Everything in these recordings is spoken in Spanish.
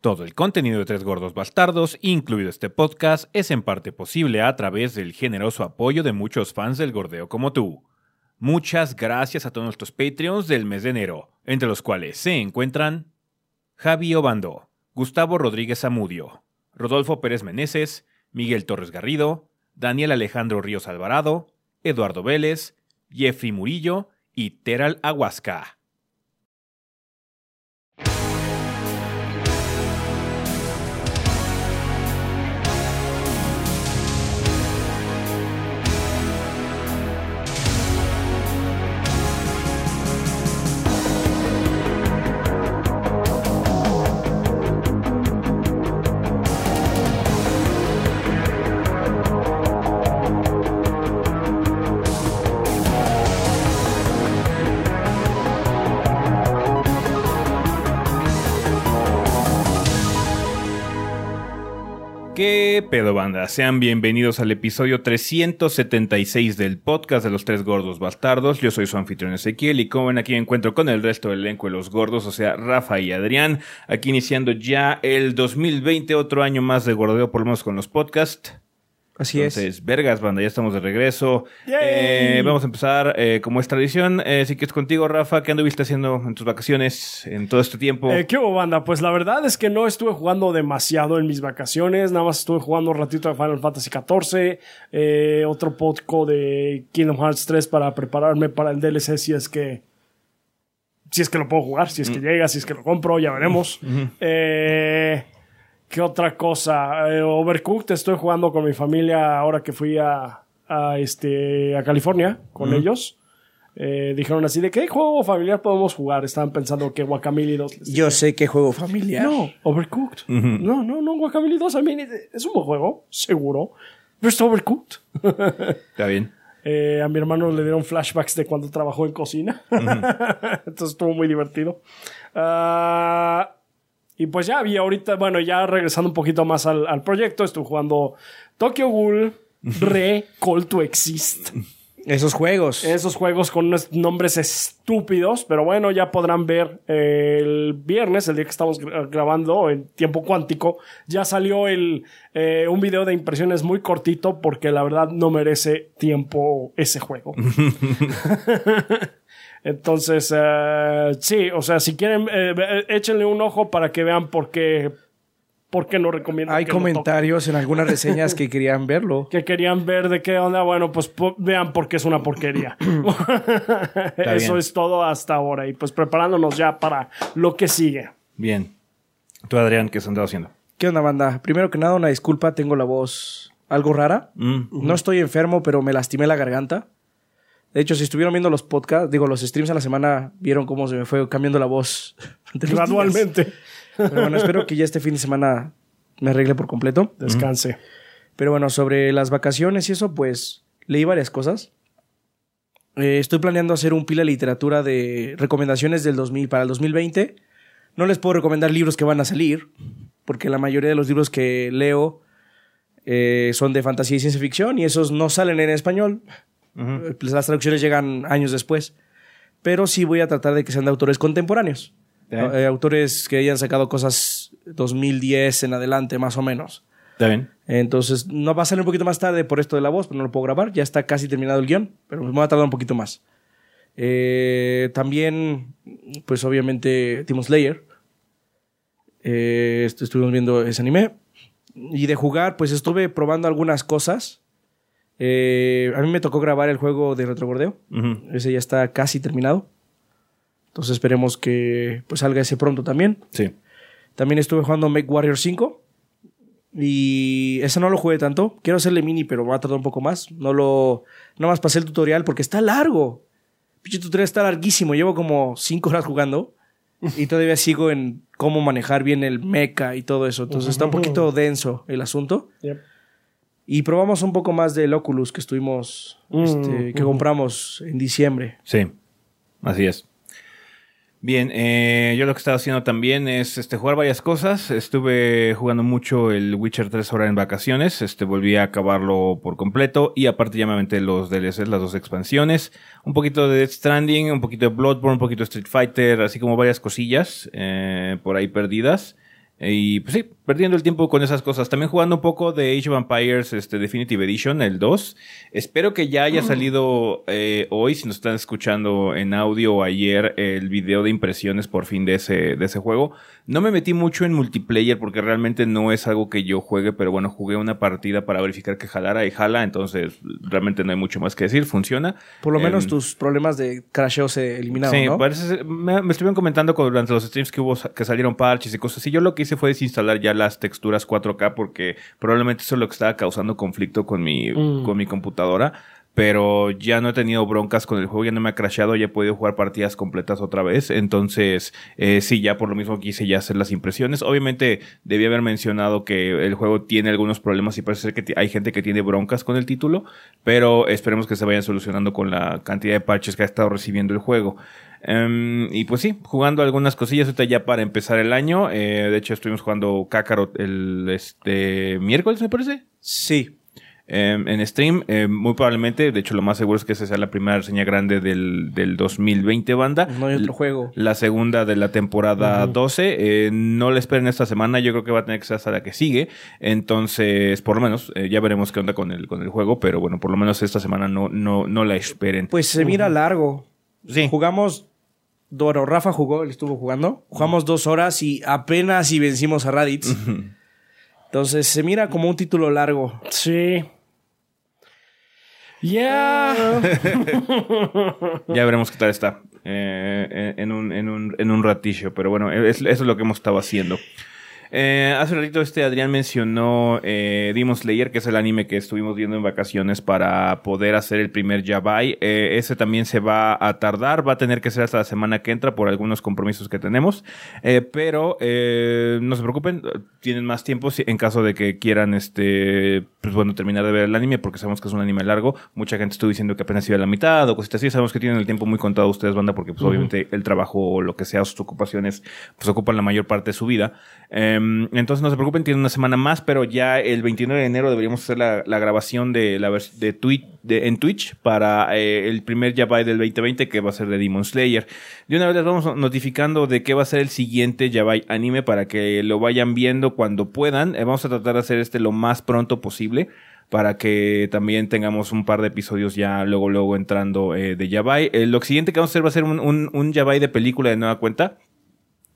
Todo el contenido de Tres Gordos Bastardos, incluido este podcast, es en parte posible a través del generoso apoyo de muchos fans del gordeo como tú. Muchas gracias a todos nuestros Patreons del mes de enero, entre los cuales se encuentran Javi Obando, Gustavo Rodríguez Amudio, Rodolfo Pérez Meneses, Miguel Torres Garrido, Daniel Alejandro Ríos Alvarado, Eduardo Vélez, Jeffrey Murillo y Teral Aguasca. Pedo banda? Sean bienvenidos al episodio 376 del podcast de los tres gordos bastardos. Yo soy su anfitrión Ezequiel y como ven aquí me encuentro con el resto del elenco de los gordos, o sea, Rafa y Adrián, aquí iniciando ya el 2020, otro año más de gordeo por lo menos con los podcasts. Así Entonces, es. vergas, banda, ya estamos de regreso. Eh, vamos a empezar, eh, como es tradición, eh, si quieres contigo, Rafa, ¿qué anduviste haciendo en tus vacaciones en todo este tiempo? Eh, ¿Qué hubo, banda? Pues la verdad es que no estuve jugando demasiado en mis vacaciones. Nada más estuve jugando un ratito de Final Fantasy XIV. otro poco de Kingdom Hearts 3 para prepararme para el DLC si es que... Si es que lo puedo jugar, si es que llega, si es que lo compro, ya veremos. Eh, ¿Qué otra cosa? Eh, Overcooked estoy jugando con mi familia ahora que fui a, a, este, a California con ellos. Eh, dijeron así de qué juego familiar podemos jugar. Estaban pensando que Guacamole 2. les Yo sé que juego familiar. no, Overcooked. No, no, no, Guacamole 2 a mí es un buen juego, seguro. Pero está Overcooked. Está bien. Eh, a mi hermano le dieron flashbacks de cuando trabajó en cocina. Entonces estuvo muy divertido. Ah, y pues ya vi ahorita, bueno, ya regresando un poquito más al, al proyecto, estuve jugando Tokyo Ghoul Re Call to Exist. Esos juegos. Esos juegos con unos nombres estúpidos, pero bueno, ya podrán ver eh, el viernes, el día que estamos gra- grabando en tiempo cuántico, ya salió el, eh, un video de impresiones muy cortito porque la verdad no merece tiempo ese juego. Entonces, eh, sí, o sea, si quieren, eh, eh, échenle un ojo para que vean por qué, por qué no recomiendo. Hay que lo toquen comentarios en algunas reseñas que querían verlo. que querían ver de qué onda, bueno, pues po- vean porque es una porquería. Eso bien. es todo hasta ahora. Y pues preparándonos ya para lo que sigue. Bien. Tú, Adrián, ¿qué has andado haciendo? ¿Qué onda, banda? Primero que nada, una disculpa, tengo la voz algo rara. Mm. No estoy enfermo, pero me lastimé la garganta. De hecho, si estuvieron viendo los podcasts, digo, los streams a la semana, vieron cómo se me fue cambiando la voz. Gradualmente. Pero bueno, espero que ya este fin de semana me arregle por completo. Descanse. Pero bueno, sobre las vacaciones y eso, pues leí varias cosas. Eh, estoy planeando hacer un pila de literatura de recomendaciones del 2000 para el 2020. No les puedo recomendar libros que van a salir, porque la mayoría de los libros que leo eh, son de fantasía y ciencia ficción y esos no salen en español. Eh, pues las traducciones llegan años después. Pero sí voy a tratar de que sean de autores contemporáneos. Eh, autores que hayan sacado cosas 2010 en adelante, más o menos. Está bien. Entonces, no va a salir un poquito más tarde por esto de la voz, pero no lo puedo grabar. Ya está casi terminado el guion, pero me va a tardar un poquito más. Eh, también, pues obviamente, Demon Slayer. Eh, est- estuvimos viendo ese anime. Y de jugar, pues estuve probando algunas cosas. Eh, a mí me tocó grabar el juego de retrobordeo. Ese ya está casi terminado. Entonces esperemos que pues salga ese pronto también. Sí. También estuve jugando Make Warrior 5. Y ese no lo jugué tanto. Quiero hacerle mini, pero va a tardar un poco más. No lo. Nada más pasé el tutorial porque está largo. Pinche tutorial está larguísimo. Llevo como 5 horas jugando. Y todavía sigo en cómo manejar bien el mecha y todo eso. Entonces está un poquito denso el asunto. Yep. Y probamos un poco más del Oculus que estuvimos. este, que compramos en diciembre. Sí, así es. Bien, eh, yo lo que estaba haciendo también es este, jugar varias cosas. Estuve jugando mucho el Witcher 3 ahora en vacaciones. Este, volví a acabarlo por completo. Y aparte ya me aventé los DLCs, las dos expansiones. Un poquito de Death Stranding, un poquito de Bloodborne, un poquito de Street Fighter, así como varias cosillas eh, por ahí perdidas. Y pues sí, perdiendo el tiempo con esas cosas. También jugando un poco de Age of Empires este, Definitive Edition, el 2. Espero que ya haya salido eh, hoy, si nos están escuchando en audio o ayer, el video de impresiones por fin de ese, de ese juego. No me metí mucho en multiplayer porque realmente no es algo que yo juegue, pero bueno, jugué una partida para verificar que jalara y jala, entonces realmente no hay mucho más que decir, funciona. Por lo menos Em, tus problemas de crasheo se eliminaron, Sí, ¿no? parece ser- me, me estuvieron comentando durante los streams que hubo que salieron parches y cosas así. Yo lo que hice fue desinstalar ya las texturas 4K porque probablemente eso es lo que estaba causando conflicto con mi, Mm. con mi computadora. Pero ya no he tenido broncas con el juego, ya no me ha crashado, ya he podido jugar partidas completas otra vez. Entonces, eh, sí, ya por lo mismo quise ya hacer las impresiones. Obviamente, debí haber mencionado que el juego tiene algunos problemas y parece ser que hay gente que tiene broncas con el título. Pero esperemos que se vayan solucionando con la cantidad de parches que ha estado recibiendo el juego. Em, y pues sí, jugando algunas cosillas ahorita ya para empezar el año. Eh, de hecho, estuvimos jugando Kakarot el este miércoles, me parece. Sí. Em, en stream, em, muy probablemente, de hecho lo más seguro es que esa sea la primera reseña grande del, del 2020 banda. No hay otro juego. La segunda de la temporada 12. eh, no la esperen esta semana. Yo creo que va a tener que ser hasta la que sigue. Entonces, por lo menos, eh, ya veremos qué onda con el, con el juego. Pero bueno, por lo menos esta semana no, no, no la esperen. Pues se mira largo. Sí. Jugamos. Bueno, Rafa jugó, él estuvo jugando. Jugamos dos horas y apenas si vencimos a Raditz. Entonces se mira como un título largo. Sí. Ya. Ya veremos qué tal está eh, en, un, en, un, en un ratillo. Pero bueno, es- eso es lo que hemos estado haciendo. Eh, hace un ratito este Adrián mencionó eh, Demon Slayer, que es el anime que estuvimos viendo en vacaciones para poder hacer el primer Yabai. Eh, ese también se va a tardar, va a tener que ser hasta la semana que entra por algunos compromisos que tenemos. Eh, pero eh, no se preocupen, tienen más tiempo en caso de que quieran este pues bueno terminar de ver el anime, porque sabemos que es un anime largo. Mucha gente estuvo diciendo que apenas iba a la mitad o cositas así. Sabemos que tienen el tiempo muy contado ustedes, banda, porque pues obviamente el trabajo o lo que sea, sus ocupaciones, pues ocupan la mayor parte de su vida. Em, entonces no se preocupen, tienen una semana más, pero ya el 29 de enero deberíamos hacer la, grabación de la de de, en Twitch para eh, el primer Yabai del 2020 que va a ser de Demon Slayer. De una vez les vamos notificando de qué va a ser el siguiente Yabai anime para que lo vayan viendo cuando puedan. Eh, vamos a tratar de hacer este lo más pronto posible para que también tengamos un par de episodios ya luego luego entrando eh, de Yabai. Lo siguiente que vamos a hacer va a ser un, un, un de película de nueva cuenta.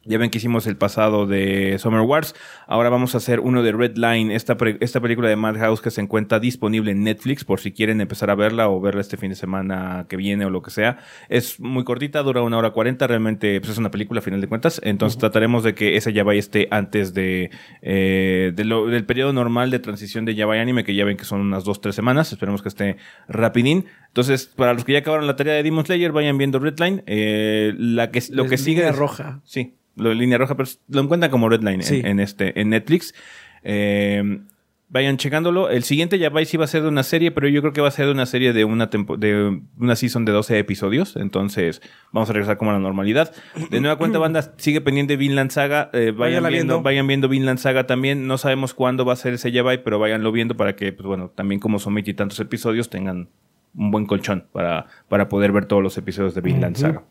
Ya ven que hicimos el pasado de Summer Wars. Ahora vamos a hacer uno de Red Line, esta, esta película de Madhouse que se encuentra disponible en Netflix por si quieren empezar a verla o verla este fin de semana que viene o lo que sea. Es muy cortita, dura una hora cuarenta. Realmente pues es una película a final de cuentas. Entonces trataremos de que ese Yabai esté antes de, eh, de lo- del periodo normal de transición de Yabai Anime, que ya ven que son unas dos, tres semanas. Esperemos que esté rapidín. Entonces, para los que ya acabaron la tarea de Demon Slayer, vayan viendo Redline. Eh, la que, lo que sigue roja. Sí, lo de línea roja, pero lo encuentran como Redline en- Sí. en, este, en Netflix. Eh, vayan checándolo. El siguiente ya sí va a ser de una serie, pero yo creo que va a ser de una serie de una tempo- de una season de 12 episodios. Entonces, vamos a regresar como a la normalidad. De nueva cuenta, banda, sigue pendiente Vinland Saga. Eh, vayan viendo, viendo. vayan viendo Vinland Saga también. No sabemos cuándo va a ser ese Yabai, pero váyanlo viendo para que, pues bueno, también como son tantos episodios, tengan un buen colchón para, para poder ver todos los episodios de Vinland Saga.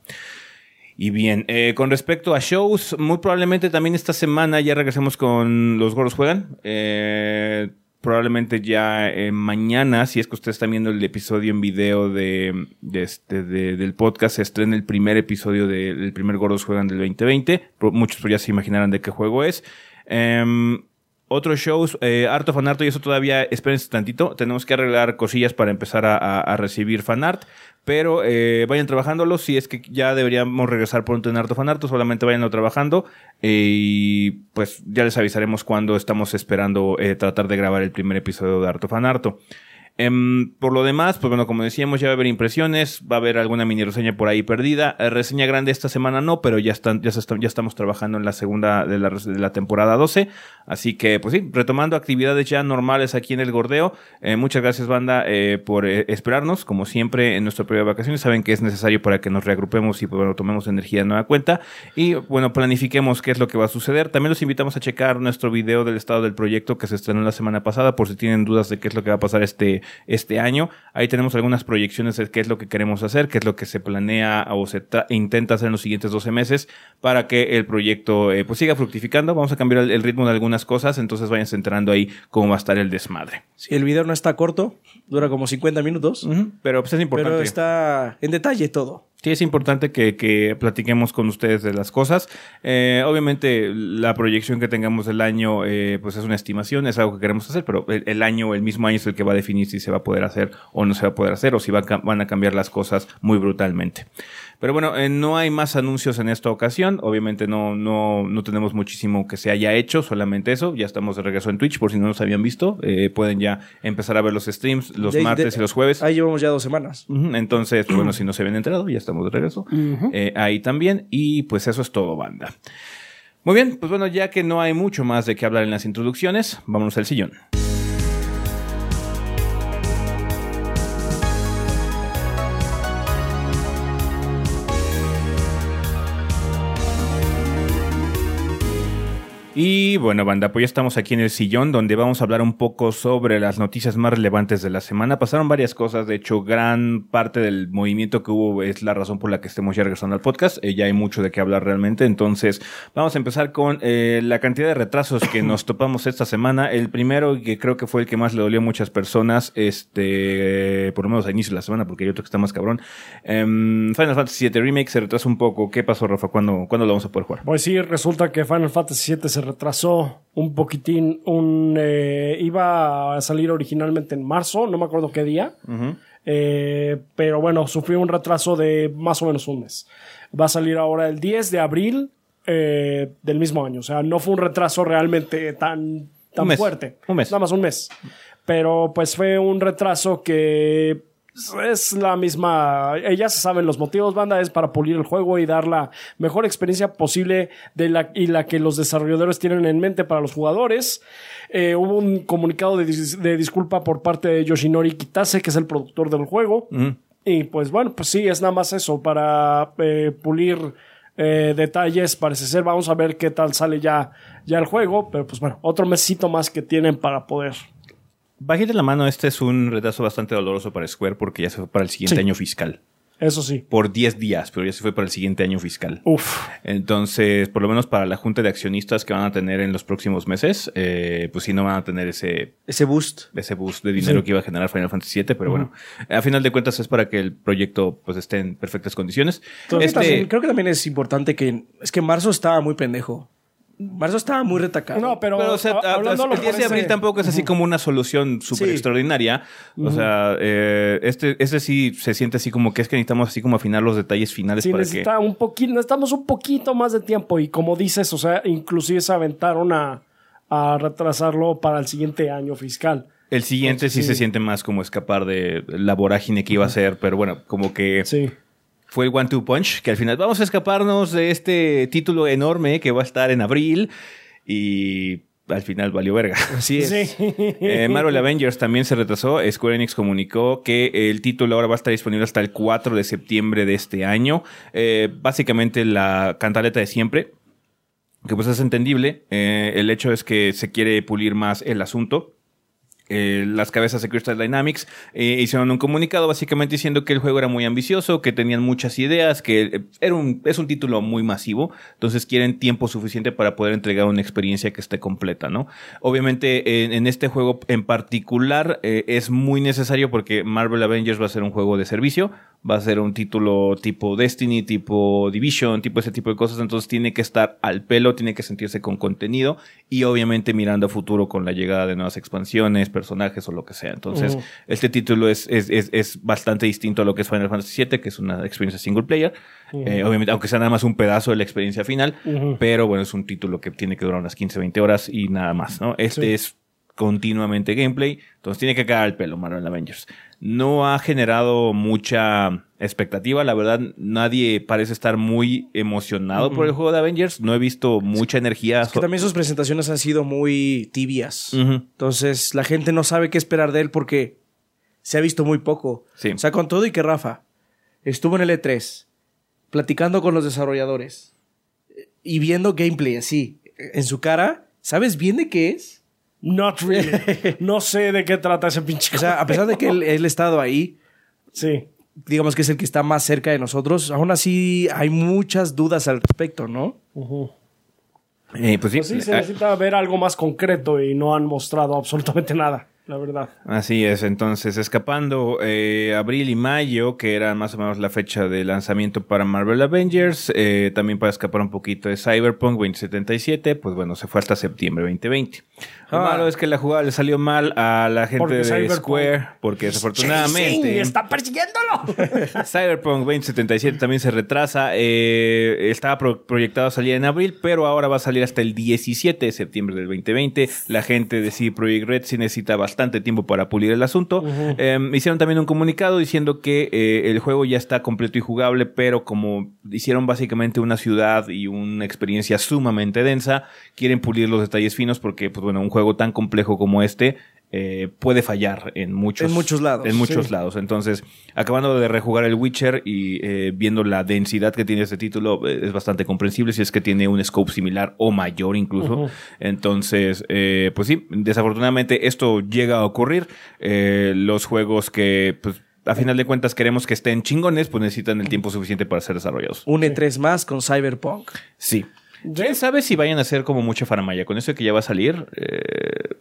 Y bien, eh, con respecto a shows, muy probablemente también esta semana ya regresemos con Los Gordos Juegan. Eh, probablemente ya eh, mañana, si es que ustedes están viendo el episodio en video de, de este, de- del podcast, se estrena el primer episodio de- del primer Gordos Juegan del 2020. Pro- Muchos ya se imaginarán de qué juego es. Em, otros shows, eh, harto fanart y eso todavía, espérense tantito. Tenemos que arreglar cosillas para empezar a, a- a recibir fanart. Pero eh, vayan trabajándolo. Si es que ya deberíamos regresar pronto en harto fanart, solamente vayanlo trabajando. eh, y pues ya les avisaremos cuando estamos esperando eh, tratar de grabar el primer episodio de harto fanarto. Em, por lo demás, pues bueno, como decíamos, ya va a haber impresiones, va a haber alguna mini reseña por ahí perdida. Eh, reseña grande esta semana no, pero ya están, ya, ya estamos trabajando en la segunda de la, temporada 12. Así que, pues sí, retomando actividades ya normales aquí en el Gordeo. Eh, muchas gracias, banda, eh, por eh, esperarnos. Como siempre, en nuestro periodo de vacaciones, saben que es necesario para que nos reagrupemos y, bueno, tomemos energía de nueva cuenta. Y, bueno, planifiquemos qué es lo que va a suceder. También los invitamos a checar nuestro video del estado del proyecto que se estrenó la semana pasada, por si tienen dudas de qué es lo que va a pasar este, este año. Ahí tenemos algunas proyecciones de qué es lo que queremos hacer, qué es lo que se planea o se intenta hacer en los siguientes 12 meses para que el proyecto, pues, siga fructificando. Vamos a cambiar el, el ritmo de algunas cosas, entonces vayan entrando ahí cómo va a estar el desmadre. Si el video no está corto, dura como 50 minutos, Pero pues es importante. pero está en detalle todo. Sí, es importante que, que platiquemos con ustedes de las cosas. Eh, obviamente, la proyección que tengamos del año, eh, pues es una estimación, es algo que queremos hacer, pero el, año, el mismo año es el que va a definir si se va a poder hacer o no se va a poder hacer, o si van a cambiar las cosas muy brutalmente. Pero bueno, eh, no hay más anuncios en esta ocasión. Obviamente no, no, no tenemos muchísimo que se haya hecho, solamente eso. Ya estamos de regreso en Twitch, por si no nos habían visto. Eh, pueden ya empezar a ver los streams los De- martes de- y los jueves. Ahí llevamos ya dos semanas. Entonces, bueno, si no se habían enterado, ya estamos de regreso. Eh, ahí también. Y pues eso es todo, banda. Muy bien, pues bueno, ya que no hay mucho más de qué hablar en las introducciones, vámonos al sillón. Y bueno, banda, pues ya estamos aquí en el sillón donde vamos a hablar un poco sobre las noticias más relevantes de la semana. Pasaron varias cosas, de hecho, gran parte del movimiento que hubo es la razón por la que estemos ya regresando al podcast. Eh, ya hay mucho de qué hablar realmente, entonces vamos a empezar con eh, la cantidad de retrasos que nos topamos esta semana. El primero, que creo que fue el que más le dolió a muchas personas, este, por lo menos a inicio de la semana, porque hay otro que está más cabrón. Em, Final Fantasy VII Remake se retrasa un poco. ¿Qué pasó, Rafa? ¿Cuándo, ¿cuándo lo vamos a poder jugar? Pues sí, resulta que Final Fantasy VII se retrasó un poquitín. Un, eh, iba a salir originalmente en marzo, no me acuerdo qué día. Eh, pero bueno, sufrió un retraso de más o menos un mes. Va a salir ahora el 10 de abril eh, del mismo año. O sea, no fue un retraso realmente tan, tan Un fuerte. Un mes. Nada más un mes. Pero pues fue un retraso que es la misma. Ya se saben los motivos, banda, es para pulir el juego y dar la mejor experiencia posible de la, y la que los desarrolladores tienen en mente para los jugadores. Eh, hubo un comunicado de, dis- de disculpa por parte de Yoshinori Kitase, que es el productor del juego. Y pues bueno, pues sí, es nada más eso, para eh, pulir eh, detalles, parece ser. Vamos a ver qué tal sale ya, ya el juego. Pero pues bueno, otro mesito más que tienen para poder. Bajita la mano, este es un retraso bastante doloroso para Square porque ya se fue para el siguiente Sí. año fiscal. Eso sí. Por 10 días, pero ya se fue para el siguiente año fiscal. Uf. Entonces, por lo menos para la junta de accionistas que van a tener en los próximos meses, eh, pues sí no van a tener ese, Ese boost. ese boost de dinero Sí. que iba a generar Final Fantasy VII, pero bueno, a final de cuentas es para que el proyecto pues esté en perfectas condiciones. Creo, que Este- también, creo que también es importante que... Es que marzo estaba muy pendejo. Marzo estaba muy retacado. No, pero, Pero, o sea, el 10 de abril tampoco es así como una solución súper Sí. extraordinaria. O sea, eh, este, este sí se siente así como que es que necesitamos así como afinar los detalles finales Sí, para que... necesita un poquito, necesitamos un poquito más de tiempo y como dices, o sea, inclusive se aventaron a, a retrasarlo para el siguiente año fiscal. El siguiente sí, Sí. se siente más como escapar de la vorágine que iba a ser, pero bueno, como que Sí. Fue el One Two Punch, que al final vamos a escaparnos de este título enorme que va a estar en abril y al final valió verga. Así es. Sí. Eh, Marvel Avengers también se retrasó. Square Enix comunicó que el título ahora va a estar disponible hasta el 4 de septiembre de este año. Eh, básicamente la cantaleta de siempre, que pues es entendible. Eh, el hecho es que se quiere pulir más el asunto. Eh, las cabezas de Crystal Dynamics eh, hicieron un comunicado básicamente diciendo que el juego era muy ambicioso, que tenían muchas ideas, que eh, era un, es un título muy masivo, entonces quieren tiempo suficiente para poder entregar una experiencia que esté completa, ¿no? Obviamente en, este juego en particular es muy necesario porque Marvel Avengers va a ser un juego de servicio, va a ser un título tipo Destiny, tipo Division, tipo ese tipo de cosas, entonces tiene que estar al pelo, tiene que sentirse con contenido y obviamente mirando a futuro con la llegada de nuevas expansiones, personajes o lo que sea. Entonces, este título es, es, es, es bastante distinto a lo que es Final Fantasy VII, que es una experiencia single player. Eh, obviamente, aunque sea nada más un pedazo de la experiencia final, pero bueno, es un título que tiene que durar unas 15, 20 horas y nada más, ¿no? Este Sí. es continuamente gameplay. Entonces tiene que caer el pelo Marvel Avengers. No ha generado mucha expectativa. La verdad, nadie parece estar muy emocionado por el juego de Avengers. No he visto mucha energía. Es que también sus presentaciones han sido muy tibias. Entonces la gente no sabe qué esperar de él porque se ha visto muy poco. Sí. O sea, con todo y que Rafa estuvo en el E3 platicando con los desarrolladores eh, y viendo gameplay así en su cara, ¿sabes bien de qué es? Not really. No sé de qué trata ese pinche. O sea, a pesar de que él, él ha estado ahí, sí. digamos que es el que está más cerca de nosotros, aún así hay muchas dudas al respecto, ¿no? Eh, pues sí, Pues sí, se eh, necesita ver algo más concreto y no han mostrado absolutamente nada, la verdad. Así es, entonces escapando eh, abril y mayo, que era más o menos la fecha de lanzamiento para Marvel Avengers, eh, también para escapar un poquito de Cyberpunk 2077, pues bueno, se fue hasta septiembre 2020. Lo Ah. malo es que la jugada le salió mal a la gente de Cyberpunk- Square, porque Sí, desafortunadamente está persiguiéndolo. Cyberpunk 2077 también se retrasa, eh, estaba pro- proyectado a salir en abril, pero ahora va a salir hasta el 17 de septiembre del 2020. La gente de CD Projekt Red sí necesita bastante tiempo para pulir el asunto. Eh, hicieron también un comunicado diciendo que eh, el juego ya está completo y jugable, pero como hicieron básicamente una ciudad y una experiencia sumamente densa, quieren pulir los detalles finos porque, pues bueno, un juego tan complejo como este eh, puede fallar en muchos, En muchos lados, En muchos sí. lados. Entonces, acabando de rejugar el Witcher y eh, viendo la densidad que tiene este título, eh, es bastante comprensible si es que tiene un scope similar o mayor incluso. Entonces, eh, pues sí, desafortunadamente esto llega a ocurrir. Eh, los juegos que, pues, a final de cuentas queremos que estén chingones, pues necesitan el tiempo suficiente para ser desarrollados. Un E3 más con Cyberpunk. Sí. ¿Quién sabe si vayan a hacer como mucha faramaya? Con eso de que ya va a salir, eh?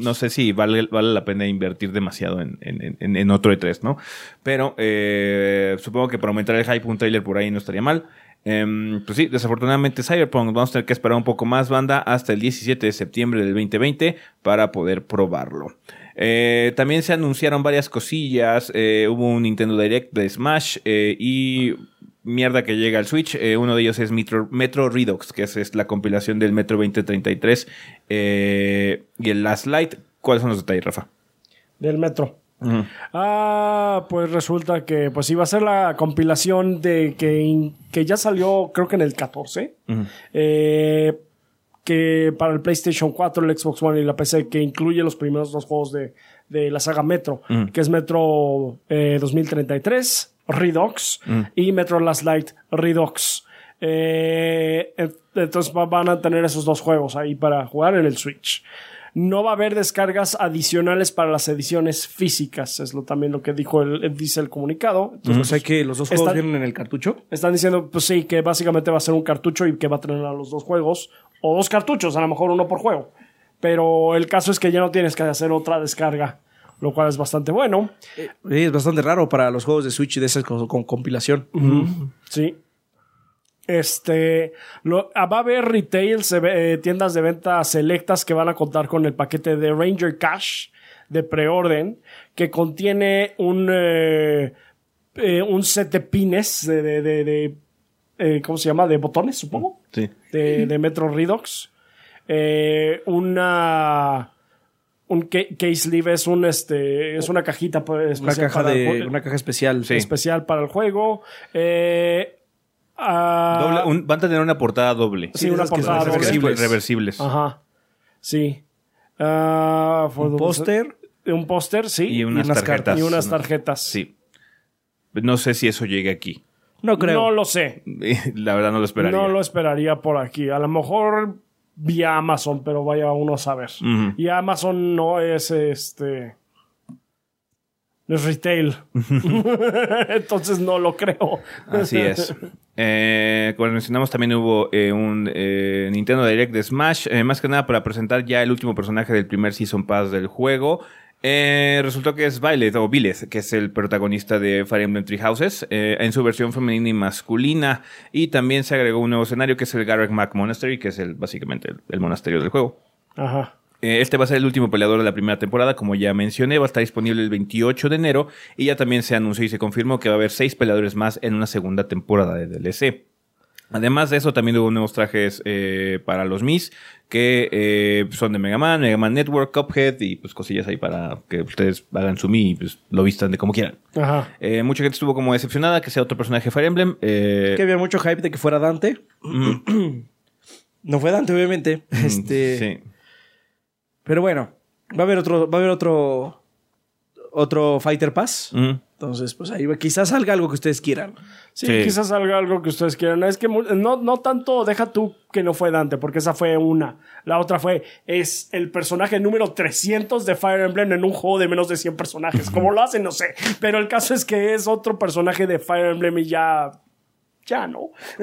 No sé si vale, vale la pena invertir demasiado en, en- otro E3, ¿no? Pero eh, supongo que para aumentar el hype un trailer por ahí no estaría mal. Em, pues sí, desafortunadamente Cyberpunk vamos a tener que esperar un poco más, banda, hasta el 17 de septiembre del 2020 para poder probarlo. Eh, también se anunciaron varias cosillas. eh, hubo un Nintendo Direct de Smash y mierda que llega al Switch. Eh, uno de ellos es Metro, Metro Redux, que es, es la compilación del Metro 2033 eh, y el Last Light. ¿Cuáles son los detalles, Rafa? Del metro. Ah, pues resulta que pues iba a ser la compilación de que, que ya salió creo que en el 14. Eh, que para el PlayStation 4, el Xbox One y la PC, que incluye los primeros dos juegos de, de la saga Metro, que es Metro eh, 2033, Redux, y Metro Last Light, Redux. Eh, en- entonces va- van a tener esos dos juegos ahí para jugar en el Switch. No va a haber descargas adicionales para las ediciones físicas, es lo, también lo que dijo el, dice el comunicado. Entonces, O sea que los dos juegos Está- vienen en el cartucho. están diciendo, pues sí, que básicamente va a ser un cartucho y que va a tener a los dos juegos, o dos cartuchos, a lo mejor uno por juego. Pero el caso es que ya no tienes que hacer otra descarga, lo cual es bastante bueno. Sí, es bastante raro para los juegos de Switch de esas con, con compilación. Sí. Este, lo- ah, va a haber retails, eh, tiendas de venta selectas que van a contar con el paquete de Ranger Cash de preorden que contiene un, eh, eh, un set de pines de, de, de- de, eh, ¿cómo se llama? De botones, supongo Sí. de, de Metro Redux. Eh, una. Un ca- case sleeve es un este. Es una cajita pues, Una especial caja, para de, una caja especial. Sí. especial para el juego. Eh, Doble- un- van a tener una portada doble. Sí, de una portada doble. reversibles. Ajá. Sí. For Un póster. Un póster, sí. Y unas, unas tarjetas. cartas. Y unas tarjetas. Sí. No sé si eso llegue aquí. No creo. No lo sé. La verdad no lo esperaría. No lo esperaría por aquí. A lo mejor vía Amazon, pero vaya uno a saber. Y Amazon no es este. No es retail. Entonces no lo creo. Así es. Eh, como mencionamos, también hubo eh, un eh, Nintendo Direct de Smash, eh, más que nada para presentar ya el último personaje del primer Season Pass del juego. Eh, resultó que es Violet, o Violet, que es el protagonista de Fire Emblem Three Houses, eh, en su versión femenina y masculina. Y también se agregó un nuevo escenario que es el Garreg Mac Monastery, que es el, básicamente el, el monasterio del juego. Ajá. Eh, Este va a ser el último peleador de la primera temporada, como ya mencioné, va a estar disponible el 28 de enero y ya también se anunció y se confirmó que va a haber seis peleadores más en una segunda temporada de DLC. Además de eso, también hubo nuevos trajes eh, para los Mis que eh, son de Mega Man, Mega Man Network, Cuphead y pues cosillas ahí para que ustedes hagan su Mi y pues lo vistan de como quieran. Ajá. Eh, mucha gente estuvo como decepcionada que sea otro personaje de Fire Emblem. Eh, Que había mucho hype de que fuera Dante. no fue Dante, obviamente. Este, sí. Pero bueno, va a haber otro, va a haber otro, otro Fighter Pass. Mm. Entonces, pues ahí va- quizás salga algo que ustedes quieran. Sí, Sí. quizás salga algo que ustedes quieran. Es que no, no tanto deja tú que no fue Dante, porque esa fue una. La otra fue, es el personaje número 300 de Fire Emblem en un juego de menos de 100 personajes. ¿Cómo lo hacen? No sé. Pero el caso es que es otro personaje de Fire Emblem y ya... Ya no.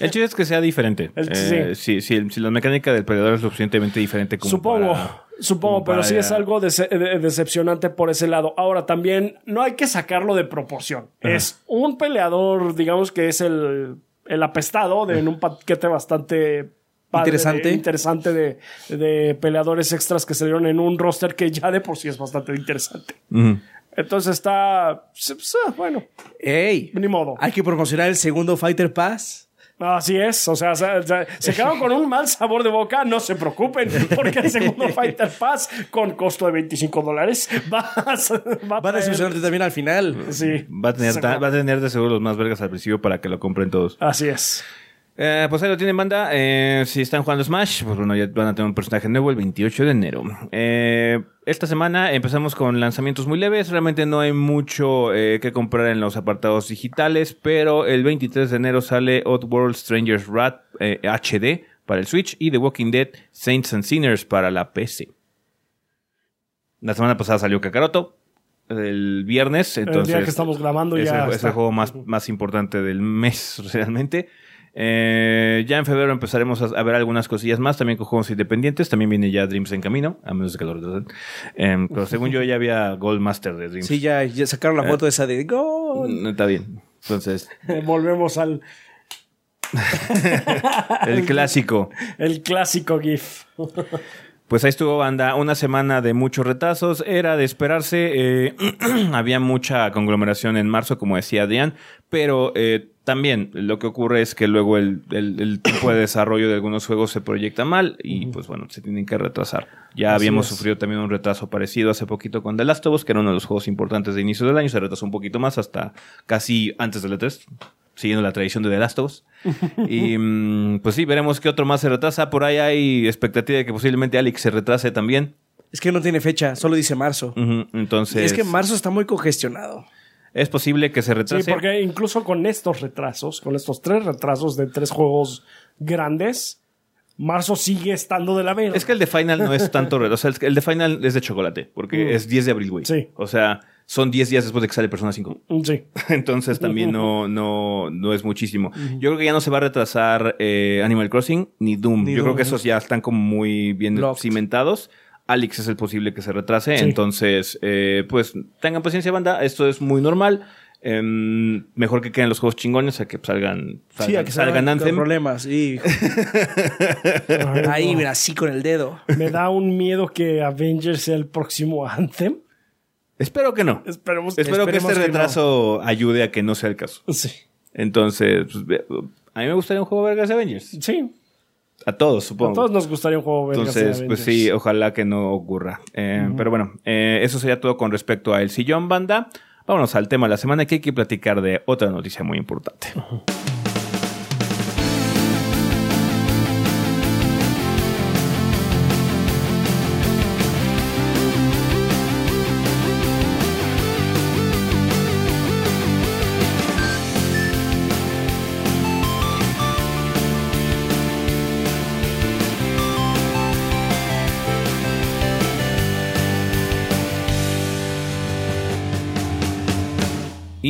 El chiste es que sea diferente. El- Eh, si, si, si la mecánica del peleador es lo suficientemente diferente como Supongo, para- supongo, pero sí es algo dece- de- decepcionante por ese lado. Ahora, también no hay que sacarlo de proporción. Es un peleador, digamos que es el, el apestado de en un paquete bastante padre, Interesante. de- interesante de, de peleadores extras que salieron en un roster que ya de por sí es bastante interesante. Entonces está, sí, sí, bueno, ¡Ey! ni modo. Hay que promocionar el segundo Fighter Pass. Así es, o sea, se, se- se quedaron con un mal sabor de boca, no se preocupen, porque el segundo Fighter Pass, con costo de 25 dólares, va, a- va a Va a también al final. Sí, Va a, tener, va a tener de seguro los más vergas al principio para que lo compren todos. Así es. Eh, pues ahí lo tienen, banda. Eh, si están jugando Smash, pues bueno, ya van a tener un personaje nuevo el 28 de enero. Eh, esta semana empezamos con lanzamientos muy leves. Realmente no hay mucho eh, que comprar en los apartados digitales, pero el 23 de enero sale Oddworld Stranger's Wrath eh, HD para el Switch y The Walking Dead Saints and Sinners para la PC. La semana pasada salió Kakaroto. El viernes, entonces. el día que estamos grabando es ya el, es el juego más, más importante del mes, realmente. Eh, ya en febrero empezaremos a, a ver algunas cosillas más, también con juegos independientes. También viene ya Dreams en camino, a menos de que lo retrasen. Eh, pero según yo, ya había Gold Master de Dreams. Sí, ya, ya sacaron la foto esa de Gol. Mm, Está bien. Entonces, Volvemos al el clásico. el clásico GIF. Pues ahí estuvo, banda. Una semana de muchos retrasos. Era de esperarse. eh, había mucha conglomeración en marzo, como decía Adrián. Pero eh, también lo que ocurre es que luego el, el- el tiempo de desarrollo de algunos juegos se proyecta mal y pues bueno, se tienen que retrasar. Ya Así habíamos es. sufrido también un retraso parecido hace poquito con The Last of Us, que era uno de los juegos importantes de inicio del año. Se retrasó un poquito más hasta casi antes del E3 siguiendo la tradición de The Last of Us. y mm, pues sí, veremos qué otro más se retrasa. Por ahí hay expectativa de que posiblemente Alex se retrase también. Es que no tiene fecha, solo dice marzo. Entonces, Y es que marzo está muy congestionado. Es posible que se Sí, retrase. porque incluso con estos retrasos, con estos tres retrasos de tres juegos grandes, marzo sigue estando de la verga. Es que el de Final no es tanto retraso. O sea, el- de Final es de chocolate, porque Mm. es 10 de abril, güey. Sí. O sea, son 10 días después de que sale Persona 5. Sí. Entonces también no, no, no es muchísimo. Yo creo que ya no se va a retrasar eh, Animal Crossing ni Doom. Ni Yo creo que esos ya están como muy bien Locked. cimentados. Alex es el posible que se retrase. Sí. Entonces, eh, pues tengan paciencia, banda. Esto es muy normal. Em, mejor que queden los juegos chingones a que salgan, salgan, Sí, a que salgan salgan problemas. sí. Ay, Ahí, no. mira, así con el dedo. Me da un miedo que Avengers sea el próximo Anthem. Espero que no. Esperemos Espero que este que no. retraso ayude a que no sea el caso. Sí. Entonces, pues, a mí me gustaría un juego vergas de Avengers. Sí. A todos, A supongo. todos nos gustaría un juego de Entonces, pues sí, ojalá que no ocurra. Eh, Pero bueno, eh, eso sería todo con respecto a El Sillón Banda. Vámonos al tema de la semana que hay que platicar de otra noticia muy importante.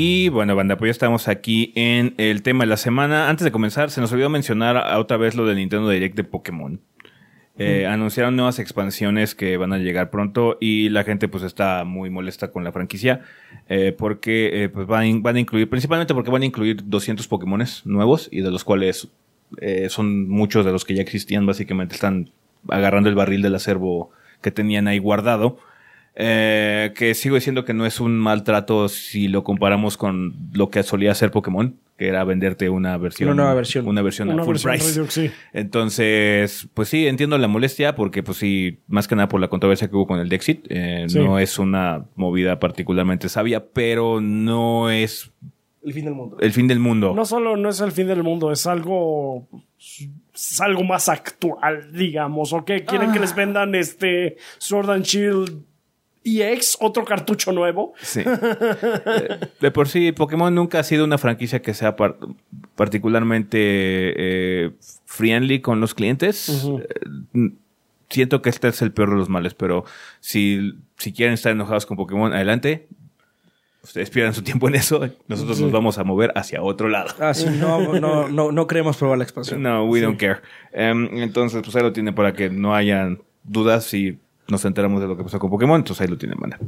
Y bueno, banda, pues ya estamos aquí en el tema de la semana. Antes de comenzar, se nos olvidó mencionar a- otra vez lo del Nintendo Direct de Pokémon. Eh, Anunciaron nuevas expansiones que van a llegar pronto y la gente pues está muy molesta con la franquicia eh, porque eh, pues van, van a incluir, principalmente porque van a incluir 200 Pokémones nuevos y de los cuales son muchos de los que ya existían, básicamente están agarrando el barril del acervo que tenían ahí guardado. Eh, que sigo diciendo que no es un maltrato si lo comparamos con lo que solía hacer Pokémon. que era venderte una versión. Una nueva versión. Una versión Una a full versión price. Redux, sí. Entonces, pues sí, entiendo la molestia porque, pues sí, más que nada por la controversia que hubo con el Dexit. eh, Sí. No es una movida particularmente sabia, pero no es El fin del mundo. el fin del mundo. No solo no es el fin del mundo, es algo. Es algo más actual, digamos. ¿O qué? ¿Quieren que les vendan este Sword and Shield EX, otro cartucho nuevo? Sí. Eh, de por sí, Pokémon nunca ha sido una franquicia que sea par- particularmente eh, friendly con los clientes. Eh, siento que este es el peor de los males, pero si, si quieren estar enojados con Pokémon, adelante. Ustedes pierdan su tiempo en eso. Nosotros nos vamos a mover hacia otro lado. Ah, sí, no, no, no, no queremos probar la expansión. No, we don't care. Em, entonces, pues ahí lo tiene para que no hayan dudas si nos enteramos de lo que pasó con Pokémon. Entonces ahí lo tienen, banda.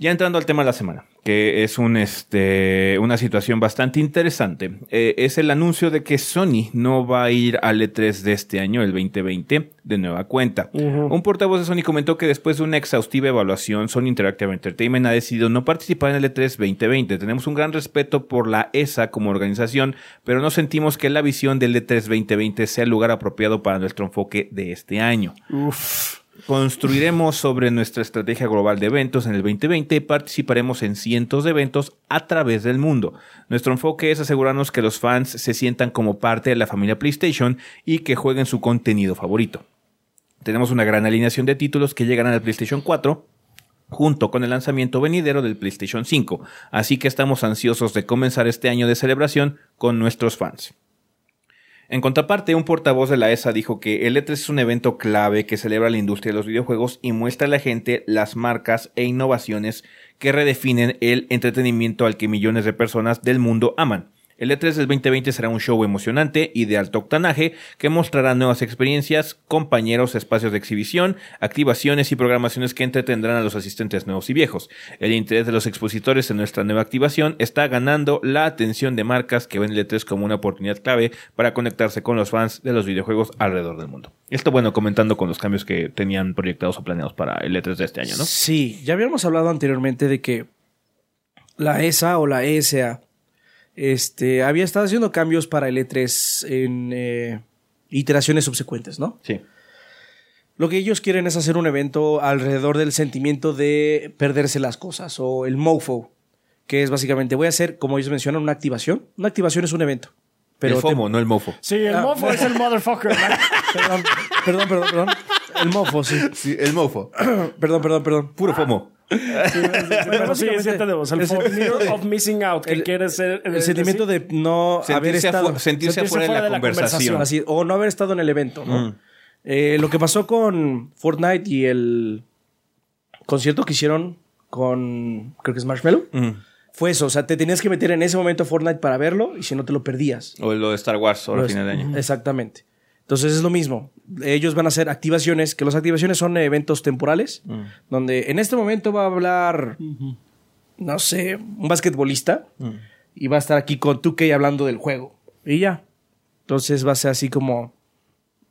Ya entrando al tema de la semana, que es un, este, una situación bastante interesante, eh, es el anuncio de que Sony no va a ir al E3 de este año, el 2020, de nueva cuenta. Un portavoz de Sony comentó que después de una exhaustiva evaluación, Sony Interactive Entertainment ha decidido no participar en el E3 2020. Tenemos un gran respeto por la ESA como organización, pero no sentimos que la visión del E3 2020 sea el lugar apropiado para nuestro enfoque de este año. Construiremos sobre nuestra estrategia global de eventos en el 2020 y participaremos en cientos de eventos a través del mundo. Nuestro enfoque es asegurarnos que los fans se sientan como parte de la familia PlayStation y que jueguen su contenido favorito. Tenemos una gran alineación de títulos que llegarán al PlayStation 4 junto con el lanzamiento venidero del PlayStation 5, así que estamos ansiosos de comenzar este año de celebración con nuestros fans. En contraparte, un portavoz de la ESA dijo que el E3 es un evento clave que celebra la industria de los videojuegos y muestra a la gente las marcas e innovaciones que redefinen el entretenimiento al que millones de personas del mundo aman. El E3 del 2020 será un show emocionante y de alto octanaje que mostrará nuevas experiencias, compañeros, espacios de exhibición, activaciones y programaciones que entretendrán a los asistentes nuevos y viejos. El interés de los expositores en nuestra nueva activación está ganando la atención de marcas que ven el E3 como una oportunidad clave para conectarse con los fans de los videojuegos alrededor del mundo. Esto bueno, comentando con los cambios que tenían proyectados o planeados para el E3 de este año, ¿no? Sí, ya habíamos hablado anteriormente de que la ESA o la ESA este, había estado haciendo cambios para el E3 en eh, iteraciones subsecuentes, ¿no? Sí. Lo que ellos quieren es hacer un evento alrededor del sentimiento de perderse las cosas o el mofo, que es básicamente voy a hacer, como ellos mencionan, una activación. Una activación es un evento. Pero el te- FOMO, no el mofo. Sí, el Ah, mofo es el motherfucker. ¿verdad? perdón, perdón, perdón, perdón. El mofo, sí. Sí, el mofo. Perdón, perdón, perdón. Puro FOMO. Pero. El, fear sentimiento- of missing out, que el- quiere ser... El sentimiento de no haber Sentirse, estado. afu- sentirse sentirse afuera de fuera la, de la conversación. conversación. Así, o no haber estado en el evento, ¿no? Mm. Eh, lo que pasó con Fortnite y el concierto que hicieron con, creo que es Marshmallow, Mm. fue eso. O sea, te tenías que meter en ese momento a Fortnite para verlo y si no te lo perdías. O lo de Star Wars ahora a Pues, final de año. Exactamente. Entonces es lo mismo. Ellos van a hacer activaciones, que las activaciones son eventos temporales, Mm. donde en este momento va a hablar, no sé, un basquetbolista Mm. y va a estar aquí con 2K hablando del juego. Y ya. Entonces va a ser así como...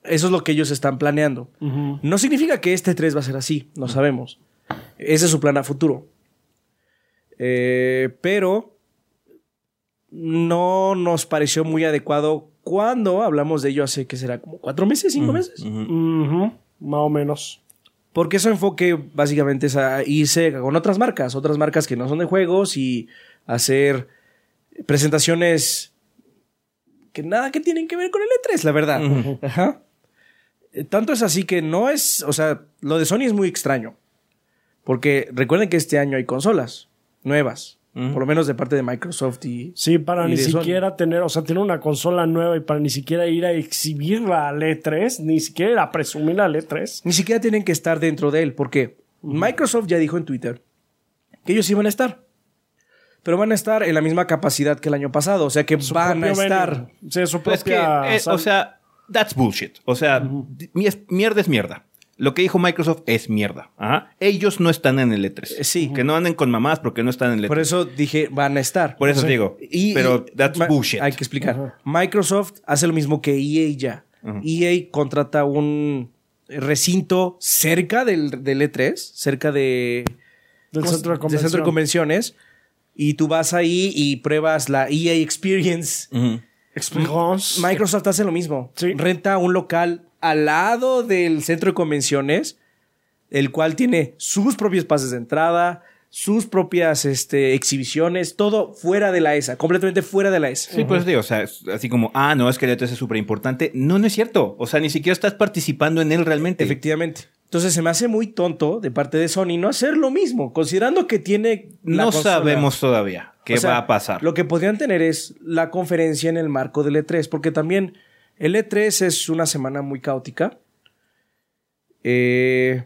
Eso es lo que ellos están planeando. No significa que este 3 va a ser así, no sabemos. Ese es su plan a futuro. Eh, pero no nos pareció muy adecuado cuando hablamos de ello hace que será como cuatro meses, cinco meses. Más o menos. Porque su enfoque básicamente es a irse con otras marcas, otras marcas que no son de juegos y hacer presentaciones que nada que tienen que ver con el E3, la verdad. Ajá. Eh, Tanto es así que no es, o sea, lo de Sony es muy extraño. Porque recuerden que este año hay consolas nuevas, por lo menos de parte de Microsoft y... Sí, para Y ni Sony. siquiera tener, o sea, tiene una consola nueva y para ni siquiera ir a exhibirla al E3, ni siquiera ir a presumir al E3. Ni siquiera tienen que estar dentro de él, porque Microsoft ya dijo en Twitter que ellos iban a estar. Pero van a estar en la misma capacidad que el año pasado, o sea que Su van a estar... Sí, su Pues que, propia... eh, sal- o sea, that's bullshit. O sea, es- mierda es mierda. Lo que dijo Microsoft es mierda. Ajá. Ellos no están en el E3. Eh, sí. Que no anden con mamás porque no están en el E3. Por eso dije, van a estar. Por eso Sí. digo. Y- pero y- that's bullshit. Hay que explicar. Microsoft hace lo mismo que EA ya. EA contrata un recinto cerca del, del E3, cerca de, del ¿cómo se- centro de del centro de convención. convenciones, y tú vas ahí y pruebas la EA. Experience. Microsoft hace lo mismo. Sí. Renta un local al lado del centro de convenciones, el cual tiene sus propios pases de entrada, sus propias este, exhibiciones, todo fuera de la ESA, completamente fuera de la ESA. Sí, pues digo, o sea, es así como, ah, no, es que el E3 es súper importante. No, no es cierto. O sea, ni siquiera estás participando en él realmente. Efectivamente. Entonces se me hace muy tonto de parte de Sony no hacer lo mismo, considerando que tiene... la No consola. sabemos todavía qué O sea, va a pasar. Lo que podrían tener es la conferencia en el marco del E3, porque también el E3 es una semana muy caótica. Eh,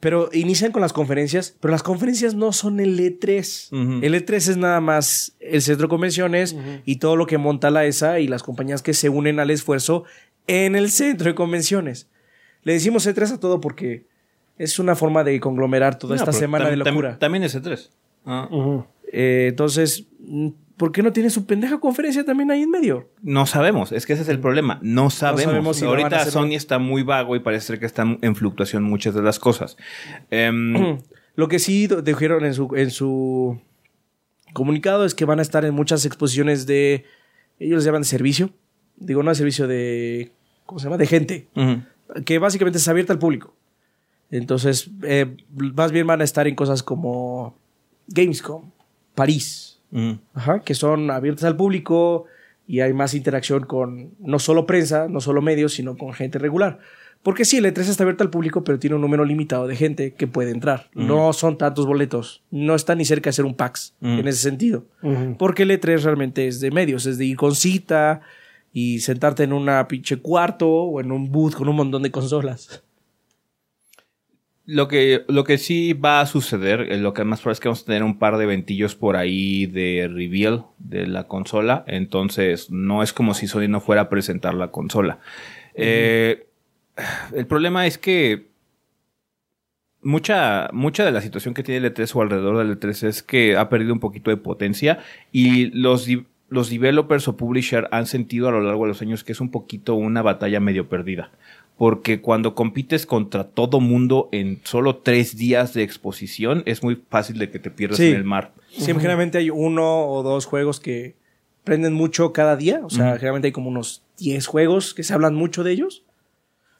pero inician con las conferencias, pero las conferencias no son el E3. Ujú. El E3 es nada más el centro de convenciones y todo lo que monta la ESA y las compañías que se unen al esfuerzo en el centro de convenciones. Le decimos E3 a todo porque es una forma de conglomerar toda No, esta semana de locura. También es E3. Ah. Eh, entonces, ¿por qué no tiene su pendeja conferencia también ahí en medio? No sabemos, es que ese es el problema. No sabemos. sabemos si Ahorita hacer Sony no. está muy vago y parece ser que están en fluctuación muchas de las cosas. Em, Lo que sí dijeron en su, en su comunicado es que van a estar en muchas exposiciones de. Ellos les llaman de servicio. Digo, no de servicio de. ¿Cómo se llama? De gente. Que básicamente es abierta al público. Entonces, eh, más bien van a estar en cosas como Gamescom, París. Ajá, que son abiertas al público y hay más interacción con no solo prensa, no solo medios, sino con gente regular. Porque sí, el E3 está abierto al público, pero tiene un número limitado de gente que puede entrar. No son tantos boletos. No está ni cerca de ser un PAX Mm. en ese sentido. Porque el E3 realmente es de medios, es de ir con cita y sentarte en una pinche cuarto o en un booth con un montón de consolas. Lo que, lo que sí va a suceder, eh, lo que más probable es que vamos a tener un par de ventillos por ahí de reveal de la consola. Entonces, no es como si Sony no fuera a presentar la consola. Eh, el problema es que mucha, mucha de la situación que tiene el E3 o alrededor del E3 es que ha perdido un poquito de potencia y los, los developers o publishers han sentido a lo largo de los años que es un poquito una batalla medio perdida. Porque cuando compites contra todo mundo en solo tres días de exposición, es muy fácil de que te pierdas Sí. en el mar. Siempre generalmente hay uno o dos juegos que prenden mucho cada día. O sea, generalmente hay como unos 10 juegos que se hablan mucho de ellos.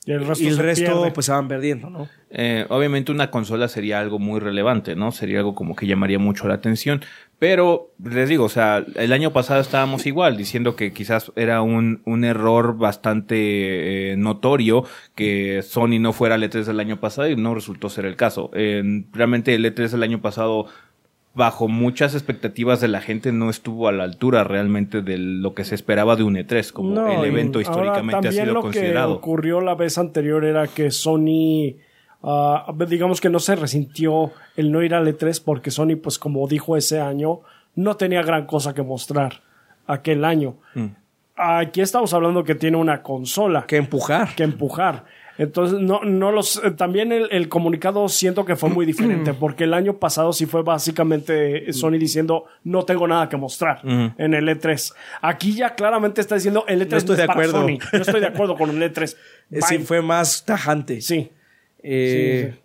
Y el resto, y el se resto pues se van perdiendo, ¿no? Eh, obviamente una consola sería algo muy relevante, ¿no? Sería algo como que llamaría mucho la atención. Pero les digo, o sea, el año pasado estábamos igual, diciendo que quizás era un, un error bastante eh, notorio que Sony no fuera al E3 del año pasado y no resultó ser el caso. Eh, realmente el E3 del año pasado, bajo muchas expectativas de la gente, no estuvo a la altura realmente de lo que se esperaba de un E3, como No, el evento ahora históricamente ha sido lo considerado. que ocurrió la vez anterior era que Sony, ah, digamos que no se resintió el no ir al E3 porque Sony, pues como dijo ese año, no tenía gran cosa que mostrar aquel año. Mm. Aquí estamos hablando que tiene una consola Que empujar. que empujar. Entonces, no, no los. eh, También el, el comunicado siento que fue muy diferente, porque el año pasado sí fue básicamente Sony diciendo no tengo nada que mostrar en el E3. Aquí ya claramente está diciendo el E3 No estoy es de para acuerdo. Sony. No estoy de acuerdo con el E3. Eh, Sí, fue más tajante. Sí. Eh, Sí, sí.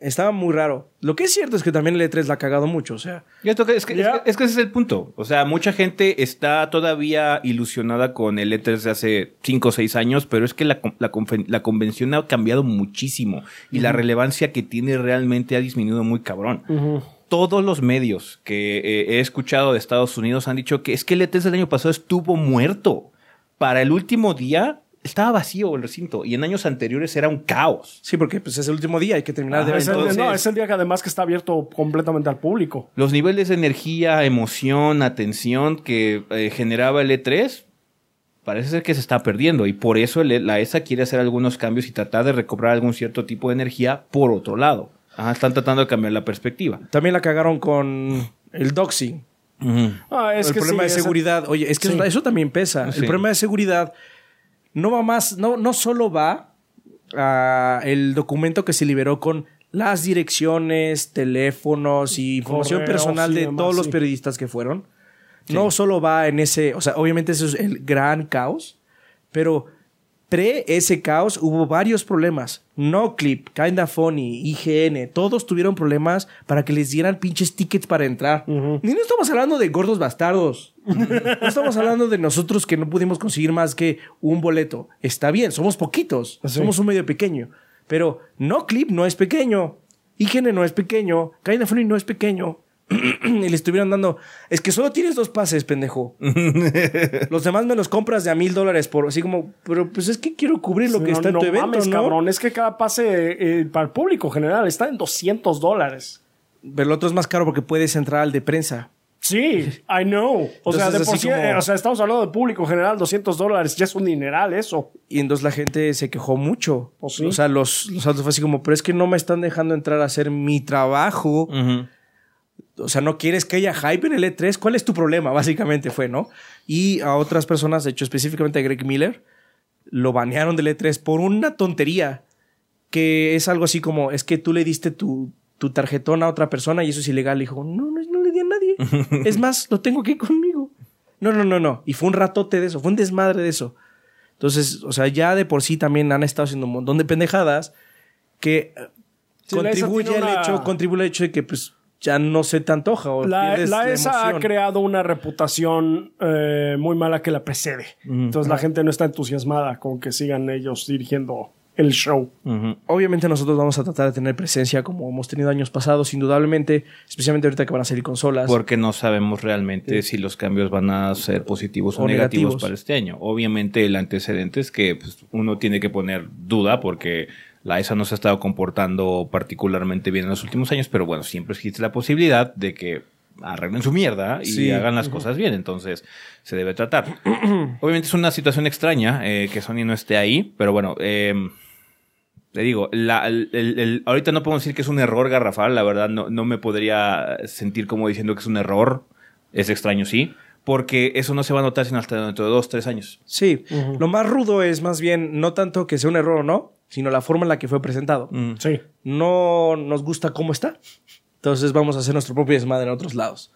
Estaba muy raro. Lo que es cierto es que también el E3 la ha cagado mucho. O sea, Y esto que- es, que, Ya. es, que, es que ese es el punto. O sea, mucha gente está todavía ilusionada con el E3 de hace 5 o 6 años, pero es que la, convención ha cambiado muchísimo y la relevancia que tiene realmente ha disminuido muy cabrón. Todos los medios que eh, he escuchado de Estados Unidos han dicho que es que el E3 del año pasado estuvo muerto. Para el último día estaba vacío el recinto y en años anteriores era un caos. sí, porque pues, es el último día, hay que terminar de. Es el, entonces- no, es el día que además que está abierto completamente al público. Los niveles de energía, emoción, atención que eh, generaba el E3 parece ser que se está perdiendo y por eso el- la ESA quiere hacer algunos cambios y tratar de recobrar algún cierto tipo de energía por otro lado. Ajá, están tratando de cambiar la perspectiva. También la cagaron con el doxing. Ah, es el que problema sí, de seguridad. Oye, es que Sí. eso, eso también pesa. Sí. El problema de seguridad no va más, no, no solo va a el documento que se liberó con las direcciones, teléfonos y información personal de todos los periodistas que fueron. No solo va en ese, o sea, obviamente eso es el gran caos, pero Pre ese caos hubo varios problemas. No Clip, Kinda Funny, IGN, todos tuvieron problemas para que les dieran pinches tickets para entrar. Ni no estamos hablando de gordos bastardos. no estamos hablando de nosotros que no pudimos conseguir más que un boleto. Está bien, somos poquitos, somos un medio pequeño. Pero No Clip no es pequeño. IGN no es pequeño. Kinda Funny no es pequeño. y le estuvieron dando. Es que solo tienes dos pases, pendejo. los demás me los compras de a mil dólares por así como. Pero pues es que quiero cubrir lo que está en tu evento, mames, ¿no? cabrón. Es que cada pase eh, para el público general está en 200 dólares. Pero el otro es más caro porque puedes entrar al de prensa. Sí, I know. O sea, de por sí, como- eh, o sea, estamos hablando del público general, 200 dólares. Ya es un dineral eso. Y entonces la gente se quejó mucho. Pues sí. O sea, los, los altos fue así como, pero es que no me están dejando entrar a hacer mi trabajo. O sea, no quieres que haya hype en el E3. ¿Cuál es tu problema? Básicamente fue, ¿no? Y a otras personas, de hecho, específicamente a Greg Miller, lo banearon del E3 por una tontería. Que es algo así como, es que tú le diste tu, tu tarjetón a otra persona y eso es ilegal. Y dijo, no, no, no le di a nadie. es más, lo tengo aquí conmigo. No, no, no, no. Y fue un ratote de eso, fue un desmadre de eso. Entonces, o sea, ya de por sí también han estado haciendo un montón de pendejadas que Sí, contribuye al una- hecho, contribuye al hecho de que pues ya no se te antoja o La, ESA ha creado una reputación eh, muy mala que la precede. Entonces la gente no está entusiasmada con que sigan ellos dirigiendo el show. Obviamente nosotros vamos a tratar de tener presencia como hemos tenido años pasados, indudablemente, especialmente ahorita que van a salir consolas. Porque no sabemos realmente si los cambios van a ser positivos o, O negativos, negativos. para este año. Obviamente el antecedente es que pues, uno tiene que poner duda porque la ESA no se ha estado comportando particularmente bien en los últimos años, pero bueno, siempre existe la posibilidad de que arreglen su mierda y Sí. hagan las cosas bien, entonces se debe tratar. Obviamente es una situación extraña eh, que Sony no esté ahí, pero bueno, eh, te digo, la- el- el- el- ahorita no podemos decir que es un error garrafal, la verdad no, no me podría sentir como diciendo que es un error, es extraño sí, porque eso no se va a notar sino hasta dentro de dos, tres años. Sí, lo más rudo es más bien no tanto que sea un error o no, sino la forma en la que fue presentado. Mm. Sí. No nos gusta cómo está. Entonces vamos a hacer nuestro propio desmadre en otros lados.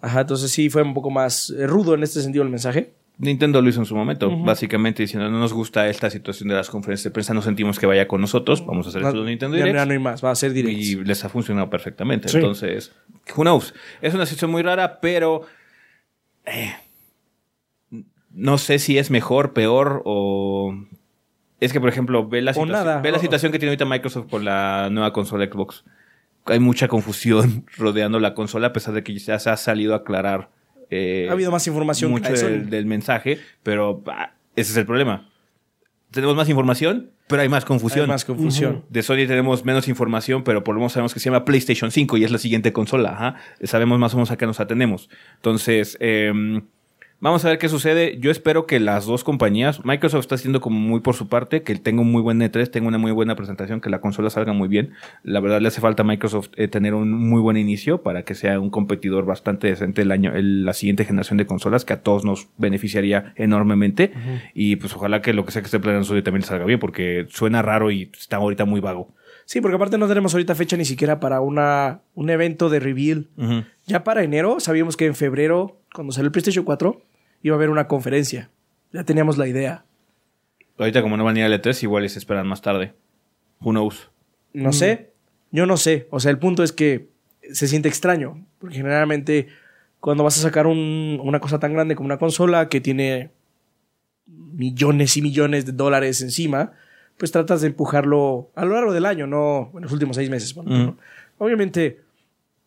Ajá, entonces sí fue un poco más eh, rudo en este sentido el mensaje. Nintendo lo hizo en su momento, básicamente diciendo no nos gusta esta situación de las conferencias de prensa, no sentimos que vaya con nosotros, vamos a hacer esto de Nintendo Direct. ya no hay más, va a ser directo. y les ha funcionado perfectamente. Sí. Entonces, who knows? Es una situación muy rara, pero eh, no sé si es mejor, peor o es que por ejemplo ve la situación, nada. ve la O- situación que tiene ahorita Microsoft con la nueva consola Xbox. Hay mucha confusión rodeando la consola a pesar de que ya se ha salido a aclarar. eh, Ha habido más información mucho del mensaje, pero ah, ese es el problema. Tenemos más información, pero hay más confusión. Hay más confusión. De Sony tenemos menos información, pero por lo menos sabemos que se llama PlayStation 5 y es la siguiente consola. Ajá. Sabemos más o menos a qué nos atenemos. Entonces, eh, vamos a ver qué sucede. Yo espero que las dos compañías, Microsoft está haciendo como muy por su parte, que tenga un muy buen E3, tenga una muy buena presentación, que la consola salga muy bien. La verdad le hace falta a Microsoft eh, tener un muy buen inicio para que sea un competidor bastante decente el año, el- la siguiente generación de consolas, que a todos nos beneficiaría enormemente. Y pues ojalá que lo que sea que esté planeando Sony también salga bien, porque suena raro y está ahorita muy vago. Sí, porque aparte no tenemos ahorita fecha ni siquiera para una, un evento de reveal. Ya para enero sabíamos que en febrero, cuando salió el PlayStation 4, iba a haber una conferencia. Ya teníamos la idea. Ahorita como no van a ir al E3, igual y se esperan más tarde. Who knows? No sé, yo no sé. O sea, el punto es que se siente extraño. Porque generalmente cuando vas a sacar un- una cosa tan grande como una consola que tiene millones y millones de dólares encima, pues tratas de empujarlo a lo largo del año, no en los últimos seis meses. ejemplo. Obviamente,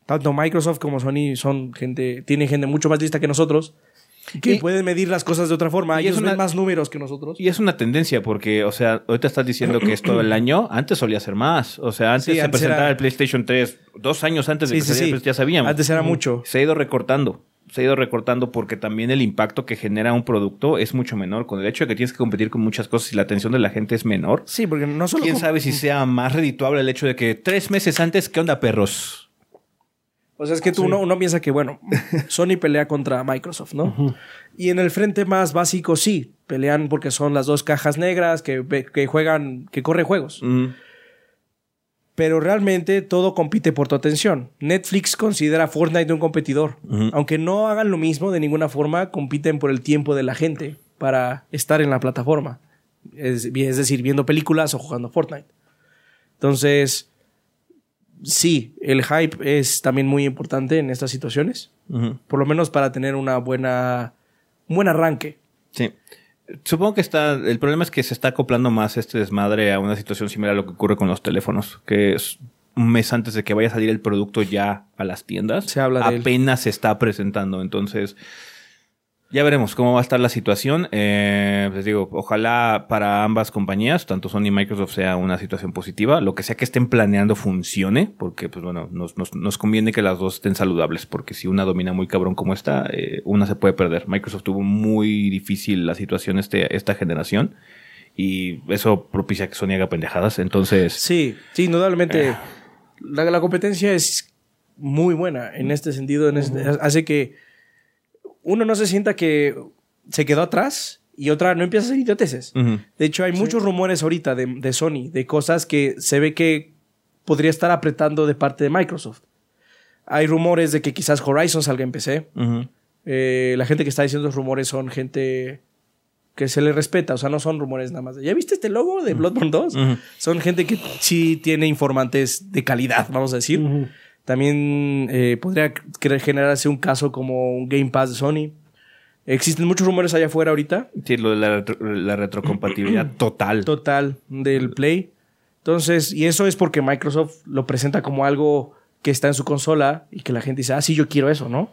tanto Microsoft como Sony son gente, tienen gente mucho más lista que nosotros, que Y- pueden medir las cosas de otra forma. y es Ellos una- ven más números que nosotros. Y es una tendencia porque, o sea, ahorita estás diciendo que es todo el año. Antes solía ser más. O sea, antes Sí, se antes presentaba era- el PlayStation 3, dos años antes de Sí, que sí, saliera, sí. pues ya sabíamos. Antes era mucho. Se ha ido recortando. Se ha ido recortando porque también el impacto que genera un producto es mucho menor. Con el hecho de que tienes que competir con muchas cosas y la atención de la gente es menor. Sí, porque no solo... ¿Quién sabe si sea más redituable el hecho de que tres meses antes, ¿qué onda, perros? O sea, es que tú uno, uno piensa que, bueno, Sony pelea contra Microsoft, ¿no? Y en el frente más básico, sí, pelean porque son las dos cajas negras que, que juegan, que corren juegos. Pero realmente todo compite por tu atención. Netflix considera a Fortnite un competidor. Aunque no hagan lo mismo de ninguna forma, compiten por el tiempo de la gente para estar en la plataforma. Es, es decir, viendo películas o jugando Fortnite. Entonces, sí, el hype es también muy importante en estas situaciones. Por lo menos para tener una buena, un buen arranque. Sí. Supongo que está. El problema es que se está acoplando más este desmadre a una situación similar a lo que ocurre con los teléfonos, que es un mes antes de que vaya a salir el producto ya a las tiendas. Se habla de él. apenas se está presentando. Entonces, ya veremos cómo va a estar la situación. Eh, les digo, ojalá para ambas compañías, tanto Sony y Microsoft, sea una situación positiva. Lo que sea que estén planeando funcione, porque, pues bueno, nos, nos, nos conviene que las dos estén saludables, porque si una domina muy cabrón como esta, eh, una se puede perder. Microsoft tuvo muy difícil la situación este, esta generación. Y eso propicia que Sony haga pendejadas. Entonces, Sí, sí, indudablemente. La, la competencia es muy buena en este sentido. en este- hace que uno no se sienta que se quedó atrás y otra no empieza a hacer idioteces. De hecho, hay muchos rumores ahorita de, de Sony, de cosas que se ve que podría estar apretando de parte de Microsoft. Hay rumores de que quizás Horizon salga en PC. Eh, la gente que está diciendo los rumores son gente que se le respeta, o sea, no son rumores nada más. ¿Ya viste este logo de Bloodborne 2? Ujú. Son gente que sí tiene informantes de calidad, vamos a decir. También eh, podría querer generarse un caso como un Game Pass de Sony. Existen muchos rumores allá afuera ahorita, Sí, lo de la, retro- la retrocompatibilidad total. total, del Play. Entonces, y eso es porque Microsoft lo presenta como algo que está en su consola y que la gente dice, ah, sí, yo quiero eso, ¿no?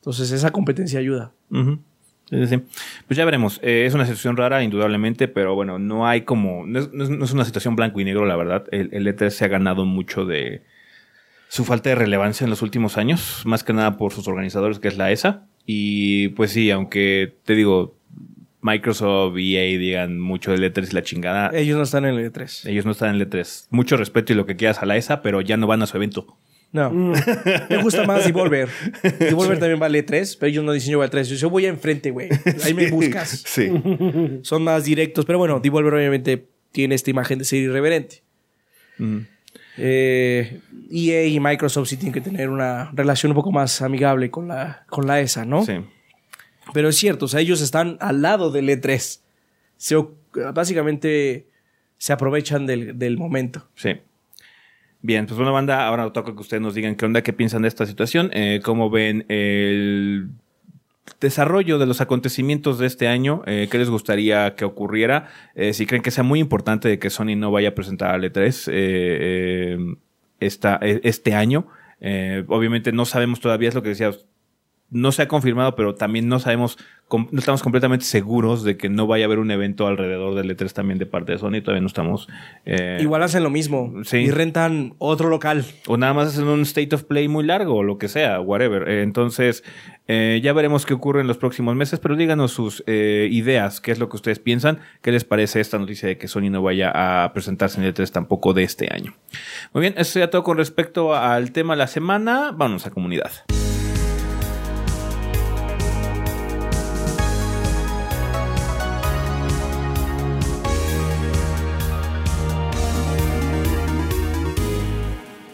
Entonces, esa competencia ayuda. Ujú. Sí, sí, sí. Pues ya veremos. Eh, es una situación rara, indudablemente, pero bueno, no hay como. Es- no es una situación blanco y negro, la verdad. El, el E3 se ha ganado mucho de su falta de relevancia en los últimos años, más que nada por sus organizadores, que es la ESA. Y pues sí, aunque te digo, Microsoft y EA digan mucho del E3 y la chingada, Ellos no están en el E3. ellos no están en el E3. Mucho respeto y lo que quieras a la ESA, pero ya no van a su evento. No. Me gusta más Devolver. Devolver también vale 3, pero ellos no dicen yo voy al 3. Yo voy enfrente, güey. Ahí me buscas. Sí. Son más directos, pero bueno, Devolver obviamente tiene esta imagen de ser irreverente. Mm. Eh, EA y Microsoft sí tienen que tener una relación un poco más amigable con la, con la ESA, ¿no? Sí. Pero es cierto, o sea, ellos están al lado del E3. Se o- básicamente se aprovechan del, del momento. Sí. Bien, pues bueno, banda, ahora toca que ustedes nos digan qué onda, qué piensan de esta situación, eh, cómo ven el desarrollo de los acontecimientos de este año, eh, qué les gustaría que ocurriera, eh, si creen que sea muy importante de que Sony no vaya a presentar al E3 eh, eh, esta- eh, este año. Obviamente no sabemos todavía, es lo que decía, no se ha confirmado, pero también no sabemos, no estamos completamente seguros de que no vaya a haber un evento alrededor del E3 también de parte de Sony, todavía no estamos... eh, Igual hacen lo mismo Sí. y rentan otro local. o nada más hacen un state of play muy largo o lo que sea, whatever. Eh, entonces, eh, ya veremos qué ocurre en los próximos meses, pero díganos sus eh, ideas, qué es lo que ustedes piensan, qué les parece esta noticia de que Sony no vaya a presentarse en el E3 tampoco de este año. Muy bien, eso sería todo con respecto al tema de la semana. Vámonos a comunidad.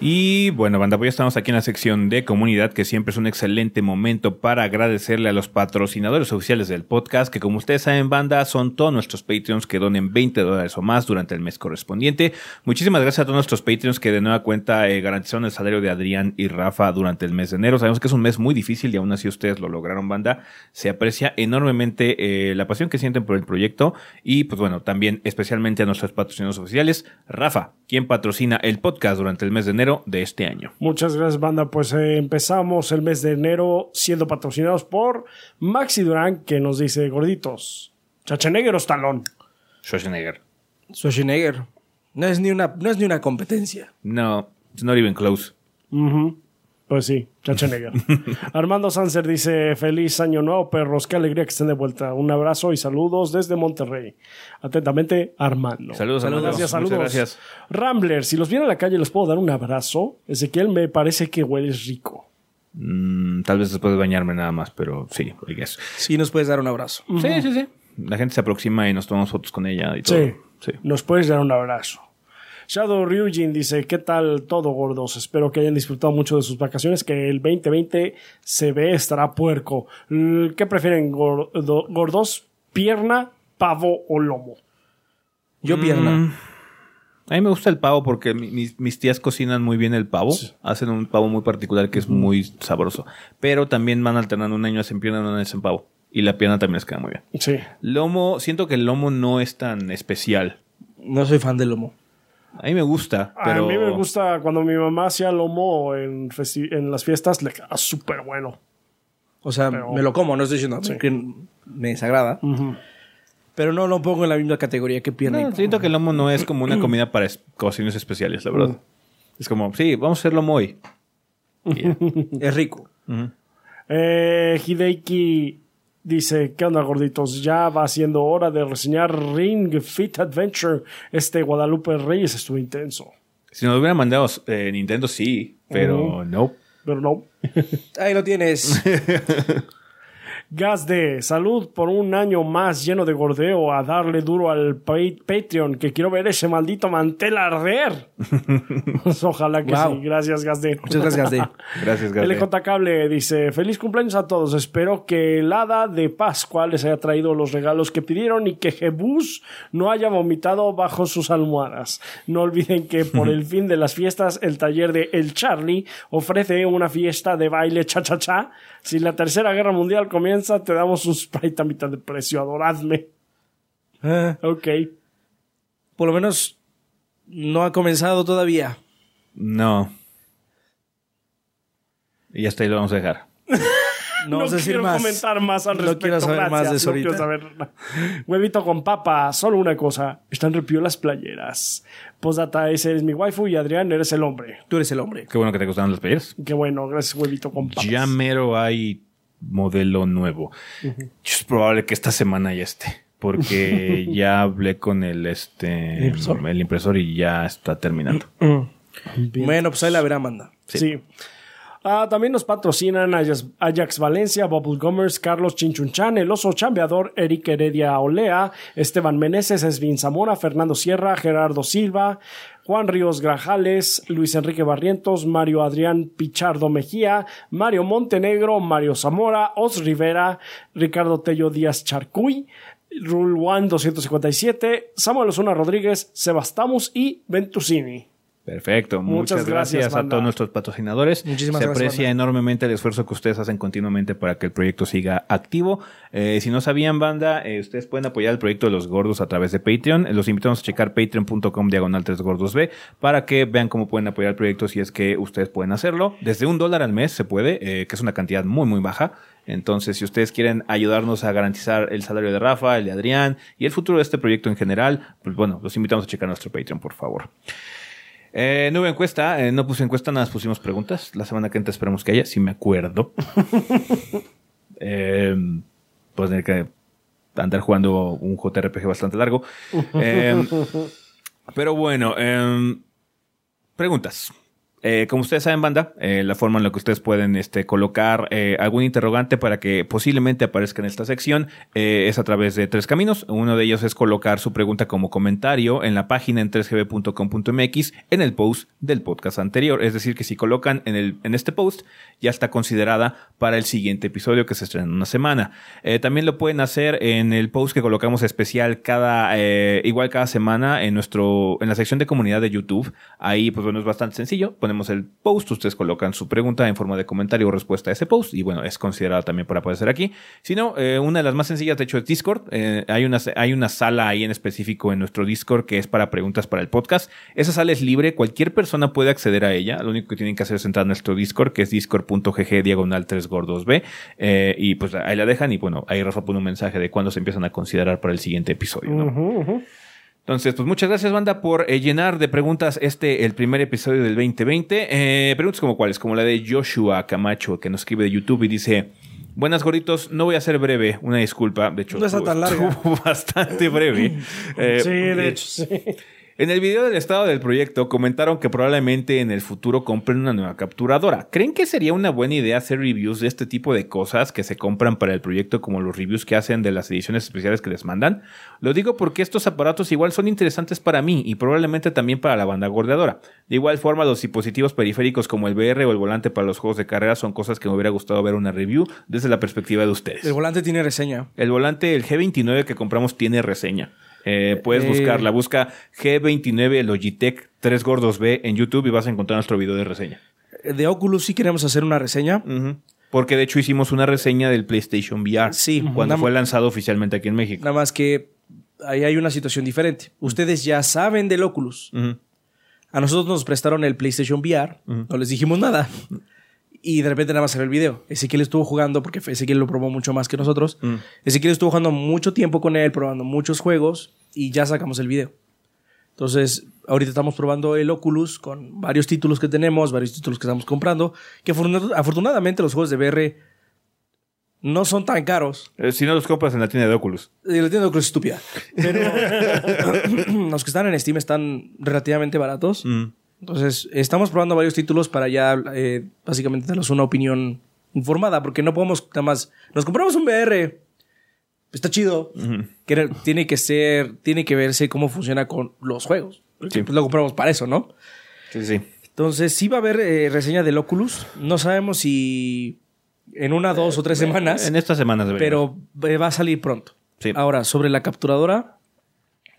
Y bueno, banda, pues ya estamos aquí en la sección de comunidad, que siempre es un excelente momento para agradecerle a los patrocinadores oficiales del podcast, que como ustedes saben, banda, son todos nuestros Patreons que donen 20 dólares o más durante el mes correspondiente. Muchísimas gracias a todos nuestros Patreons que de nueva cuenta eh, garantizaron el salario de Adrián y Rafa durante el mes de enero. Sabemos que es un mes muy difícil y aún así ustedes lo lograron, banda. Se aprecia enormemente eh, la pasión que sienten por el proyecto y pues bueno, también especialmente a nuestros patrocinadores oficiales. Rafa, quien patrocina el podcast durante el mes de enero de este año. Muchas gracias, banda. Pues eh, empezamos el mes de enero siendo patrocinados por Maxi Durán, que nos dice gorditos. Chachenegger o Stallone. Schwarzenegger. Schwarzenegger. No es ni una, no es ni una competencia. No, it's not even close. Ujú. Pues sí, Chachenegger. Armando Sanser dice: Feliz año nuevo, perros. Qué alegría que estén de vuelta. Un abrazo y saludos desde Monterrey. Atentamente, Armando. Saludos, Saludos. Armando. Gracias, saludos. Muchas gracias. Rambler, si los viera en la calle, ¿les puedo dar un abrazo? Ezequiel, me parece que hueles rico. Mm, tal vez después de bañarme nada más, pero sí, I guess. Sí, nos puedes dar un abrazo. Sí, sí, sí. La gente se aproxima y nos tomamos fotos con ella y todo. Sí. Sí. Nos puedes dar un abrazo. Shadow Ryujin dice, ¿qué tal todo, gordos? Espero que hayan disfrutado mucho de sus vacaciones, que el 2020 se ve estará puerco. ¿Qué prefieren, gordo- gordos? ¿Pierna, pavo o lomo? Yo pierna. Mm, A mí me gusta el pavo porque mi- mis, mis tías cocinan muy bien el pavo. Hacen un pavo muy particular que es muy sabroso. Pero también van alternando. Un año hacen pierna, un año hacen pavo. Y la pierna también les queda muy bien. Sí. Lomo, siento que el lomo no es tan especial. No soy fan del lomo. A mí me gusta, pero... A mí me gusta cuando mi mamá hacía lomo en, en las fiestas, le queda súper bueno. O sea, Pero- me lo como, no estoy diciendo que me desagrada. Pero no lo pongo en la misma categoría que pierna. No, siento que el lomo no es como una comida para es- ocasiones especiales, la verdad. Es como, sí, vamos a hacer lomo hoy. Es rico. Eh, Hideiki dice, ¿qué onda gorditos? Ya va siendo hora de reseñar Ring Fit Adventure. Este Guadalupe Reyes estuvo intenso. Si nos hubieran mandado eh, Nintendo, sí, pero no. Pero no. Ahí lo tienes. Gas de salud por un año más lleno de gordeo a darle duro al pa- Patreon que quiero ver ese maldito mantel arder. Pues ojalá que Wow. sí. Gracias, Gas de. Muchas gracias, Gazde. Gracias, Gade. LJ Cable dice, feliz cumpleaños a todos, espero que el hada de Pascua les haya traído los regalos que pidieron y que Jebus no haya vomitado bajo sus almohadas. No olviden que por el fin de las fiestas el taller de El Charlie ofrece una fiesta de baile cha-cha-cha. Si la tercera guerra mundial comienza, te damos un sprite a mitad de precio, adoradme. Ah, Ok. por lo menos no ha comenzado todavía. No. Y hasta ahí lo vamos a dejar. No, decir quiero más. comentar más al No respecto. quiero saber gracias. más de eso No quiero ahorita. saber. Huevito con papa, solo una cosa. Están repio las playeras. Postdata, ese eres mi waifu y Adrián, eres el hombre. Tú eres el hombre. Qué bueno que te gustaron las playeras. Qué bueno, gracias, huevito con papas. Ya mero hay modelo nuevo. Es probable que esta semana ya esté. Porque ya hablé con el este ¿El impresor? el impresor y ya está terminando. Bueno, pues ahí la verá, manda. Sí. Ah, también nos patrocinan Ajax, Ajax Valencia, Bubble Gummers, Carlos Chinchunchan, El Oso Chambeador, Eric Heredia Olea, Esteban Meneses, Esvin Zamora, Fernando Sierra, Gerardo Silva, Juan Ríos Grajales, Luis Enrique Barrientos, Mario Adrián Pichardo Mejía, Mario Montenegro, Mario Zamora, Os Rivera, Ricardo Tello Díaz Charcuy, Rulwan 257, Samuel Osuna Rodríguez, Sebastamus y Ventusini. Perfecto. Muchas, Muchas gracias, gracias, a todos nuestros patrocinadores. Muchísimas Se gracias, aprecia banda. enormemente el esfuerzo que ustedes hacen continuamente para que el proyecto siga activo. Eh, si no sabían, banda, eh, ustedes pueden apoyar el proyecto de los gordos a través de Patreon. Los invitamos a checar patreon.com diagonal 3 gordos B para que vean cómo pueden apoyar el proyecto si es que ustedes pueden hacerlo. Desde un dólar al mes se puede, eh, que es una cantidad muy, muy baja. Entonces, si ustedes quieren ayudarnos a garantizar el salario de Rafa, el de Adrián y el futuro de este proyecto en general, pues bueno, los invitamos a checar nuestro Patreon, por favor. Eh, no hubo encuesta, eh, no puse encuesta, nada más pusimos preguntas. La semana que entra esperemos que haya, si me acuerdo. eh, pues tener que andar jugando un JRPG bastante largo. Eh, pero bueno, eh, preguntas. Eh, como ustedes saben, banda, eh, la forma en la que ustedes pueden este, colocar eh, algún interrogante para que posiblemente aparezca en esta sección es a través de tres caminos. Uno de ellos es colocar su pregunta como comentario en la página en 3gb.com.mx en el post del podcast anterior. Es decir, que si colocan en, el, en este post, ya está considerada para el siguiente episodio que se estrena en una semana. También lo pueden hacer en el post que colocamos especial cada, igual cada semana en nuestro, en la sección de comunidad de YouTube. Ahí, pues bueno, es bastante sencillo. Ponemos el post, ustedes colocan su pregunta en forma de comentario o respuesta a ese post y bueno, es considerado también para aparecer aquí. Si no, eh, una de las más sencillas, de hecho, es Discord. Eh, hay, una, hay una sala ahí en específico en nuestro Discord que es para preguntas para el podcast. Esa sala es libre, cualquier persona puede acceder a ella. Lo único que tienen que hacer es entrar a nuestro Discord, que es discord.gg diagonal 3 gordos B. Eh, y pues ahí la dejan y bueno, ahí Rafa pone un mensaje de cuándo se empiezan a considerar para el siguiente episodio. Entonces, pues muchas gracias, banda, por eh, llenar de preguntas este, el primer episodio del 2020. Eh, preguntas como cuáles, como la de Joshua Camacho, que nos escribe de YouTube y dice... Buenas gorditos, no voy a ser breve, una disculpa, de hecho No está tan estuvo bastante breve. Eh, sí, de hecho, sí. En el video del estado del proyecto comentaron que probablemente en el futuro compren una nueva capturadora. ¿Creen que sería una buena idea hacer reviews de este tipo de cosas que se compran para el proyecto como los reviews que hacen de las ediciones especiales que les mandan? Lo digo porque estos aparatos igual son interesantes para mí y probablemente también para la banda gordeadora. De igual forma, los dispositivos periféricos como el VR o el volante para los juegos de carrera son cosas que me hubiera gustado ver una review desde la perspectiva de ustedes. El volante tiene reseña. El volante, el G29 que compramos tiene reseña. Eh, puedes Eh. buscarla. Busca G29 Logitech 3 Gordos B en YouTube y vas a encontrar nuestro video de reseña. De Oculus sí queremos hacer una reseña. Porque de hecho hicimos una reseña del PlayStation VR. Sí, Cuando fue lanzado oficialmente aquí en México. Nada más que ahí hay una situación diferente. Ustedes ya saben del Oculus. A nosotros nos prestaron el PlayStation VR. No les dijimos nada. Y de repente nada más salió el video. Ezequiel estuvo jugando, porque Ezequiel lo probó mucho más que nosotros. Ezequiel estuvo jugando mucho tiempo con él, probando muchos juegos y ya sacamos el video. Entonces, ahorita estamos probando el Oculus con varios títulos que tenemos, varios títulos que estamos comprando, que afortuna- afortunadamente los juegos de VR no son tan caros. Eh, si no los compras en la tienda de Oculus. Eh, La tienda de Oculus es estúpida. Pero los que están en Steam están relativamente baratos. Mm. Entonces, estamos probando varios títulos para ya eh, básicamente darnos una opinión informada, porque no podemos nada más. Nos compramos un VR. Está chido. Que tiene que ser, tiene que verse cómo funciona con los juegos. Sí. Pues lo compramos para eso, ¿no? Sí, sí. Entonces, sí va a haber eh, reseña del Oculus. No sabemos si en una, dos o tres semanas. En estas semanas. Pero eh, va a salir pronto. Sí. Ahora, sobre la capturadora,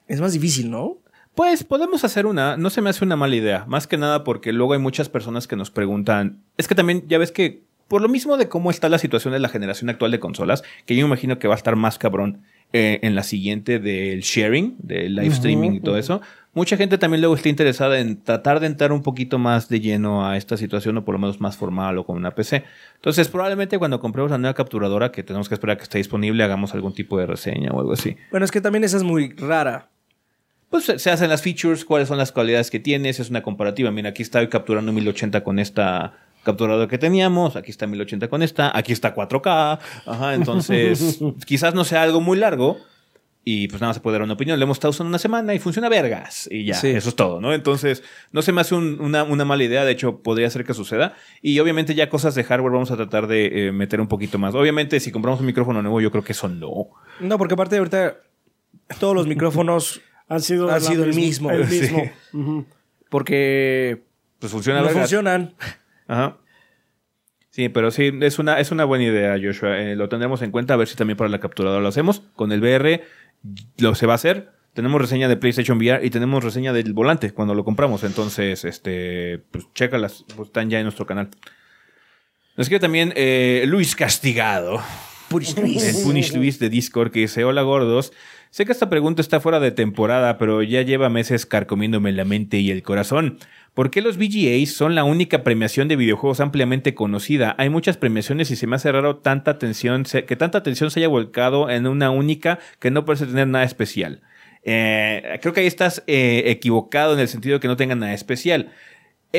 es más difícil, ¿no? Pues podemos hacer una, no se me hace una mala idea, más que nada porque luego hay muchas personas que nos preguntan, es que también ya ves que por lo mismo de cómo está la situación de la generación actual de consolas, que yo me imagino que va a estar más cabrón eh, en la siguiente del sharing, del live streaming y todo eso, mucha gente también luego está interesada en tratar de entrar un poquito más de lleno a esta situación o por lo menos más formal o con una PC. Entonces probablemente cuando compremos la nueva capturadora, que tenemos que esperar a que esté disponible, hagamos algún tipo de reseña o algo así. Bueno, es que también esa es muy rara. Pues se hacen las features, cuáles son las cualidades que tienes, es una comparativa. Mira, aquí estoy capturando 1080 con esta capturadora que teníamos, aquí está 1080 con esta, aquí está 4K. Ajá, entonces quizás no sea algo muy largo y pues nada más se puede dar una opinión. Le hemos estado usando una semana y funciona vergas y ya, Sí. eso es todo, ¿no? Entonces no se me hace un- una, una mala idea, de hecho podría ser que suceda. Y obviamente ya cosas de hardware vamos a tratar de eh, meter un poquito más. Obviamente si compramos un micrófono nuevo yo creo que eso no. No, porque aparte ahorita todos los micrófonos Han sido, Han sido el mismo. El Sí. mismo. Ujú. porque Pues funciona no funcionan. Ajá. Sí, pero sí, es una, es una buena idea, Joshua. Eh, lo tendremos en cuenta, a ver si también para la capturadora lo hacemos. Con el VR lo se va a hacer. Tenemos reseña de PlayStation VR y tenemos reseña del volante cuando lo compramos. Entonces, este, pues chécalas, pues, están ya en nuestro canal. Nos escribe también eh, Luis Castigado. El Punish Luis de Discord que dice, hola gordos, sé que esta pregunta está fuera de temporada, pero ya lleva meses carcomiéndome la mente y el corazón. ¿Por qué los VGAs son la única premiación de videojuegos ampliamente conocida? Hay muchas premiaciones y se me hace raro tanta atención, que tanta atención se haya volcado en una única que no parece tener nada especial. Eh, creo que ahí estás eh, equivocado en el sentido de que no tenga nada especial.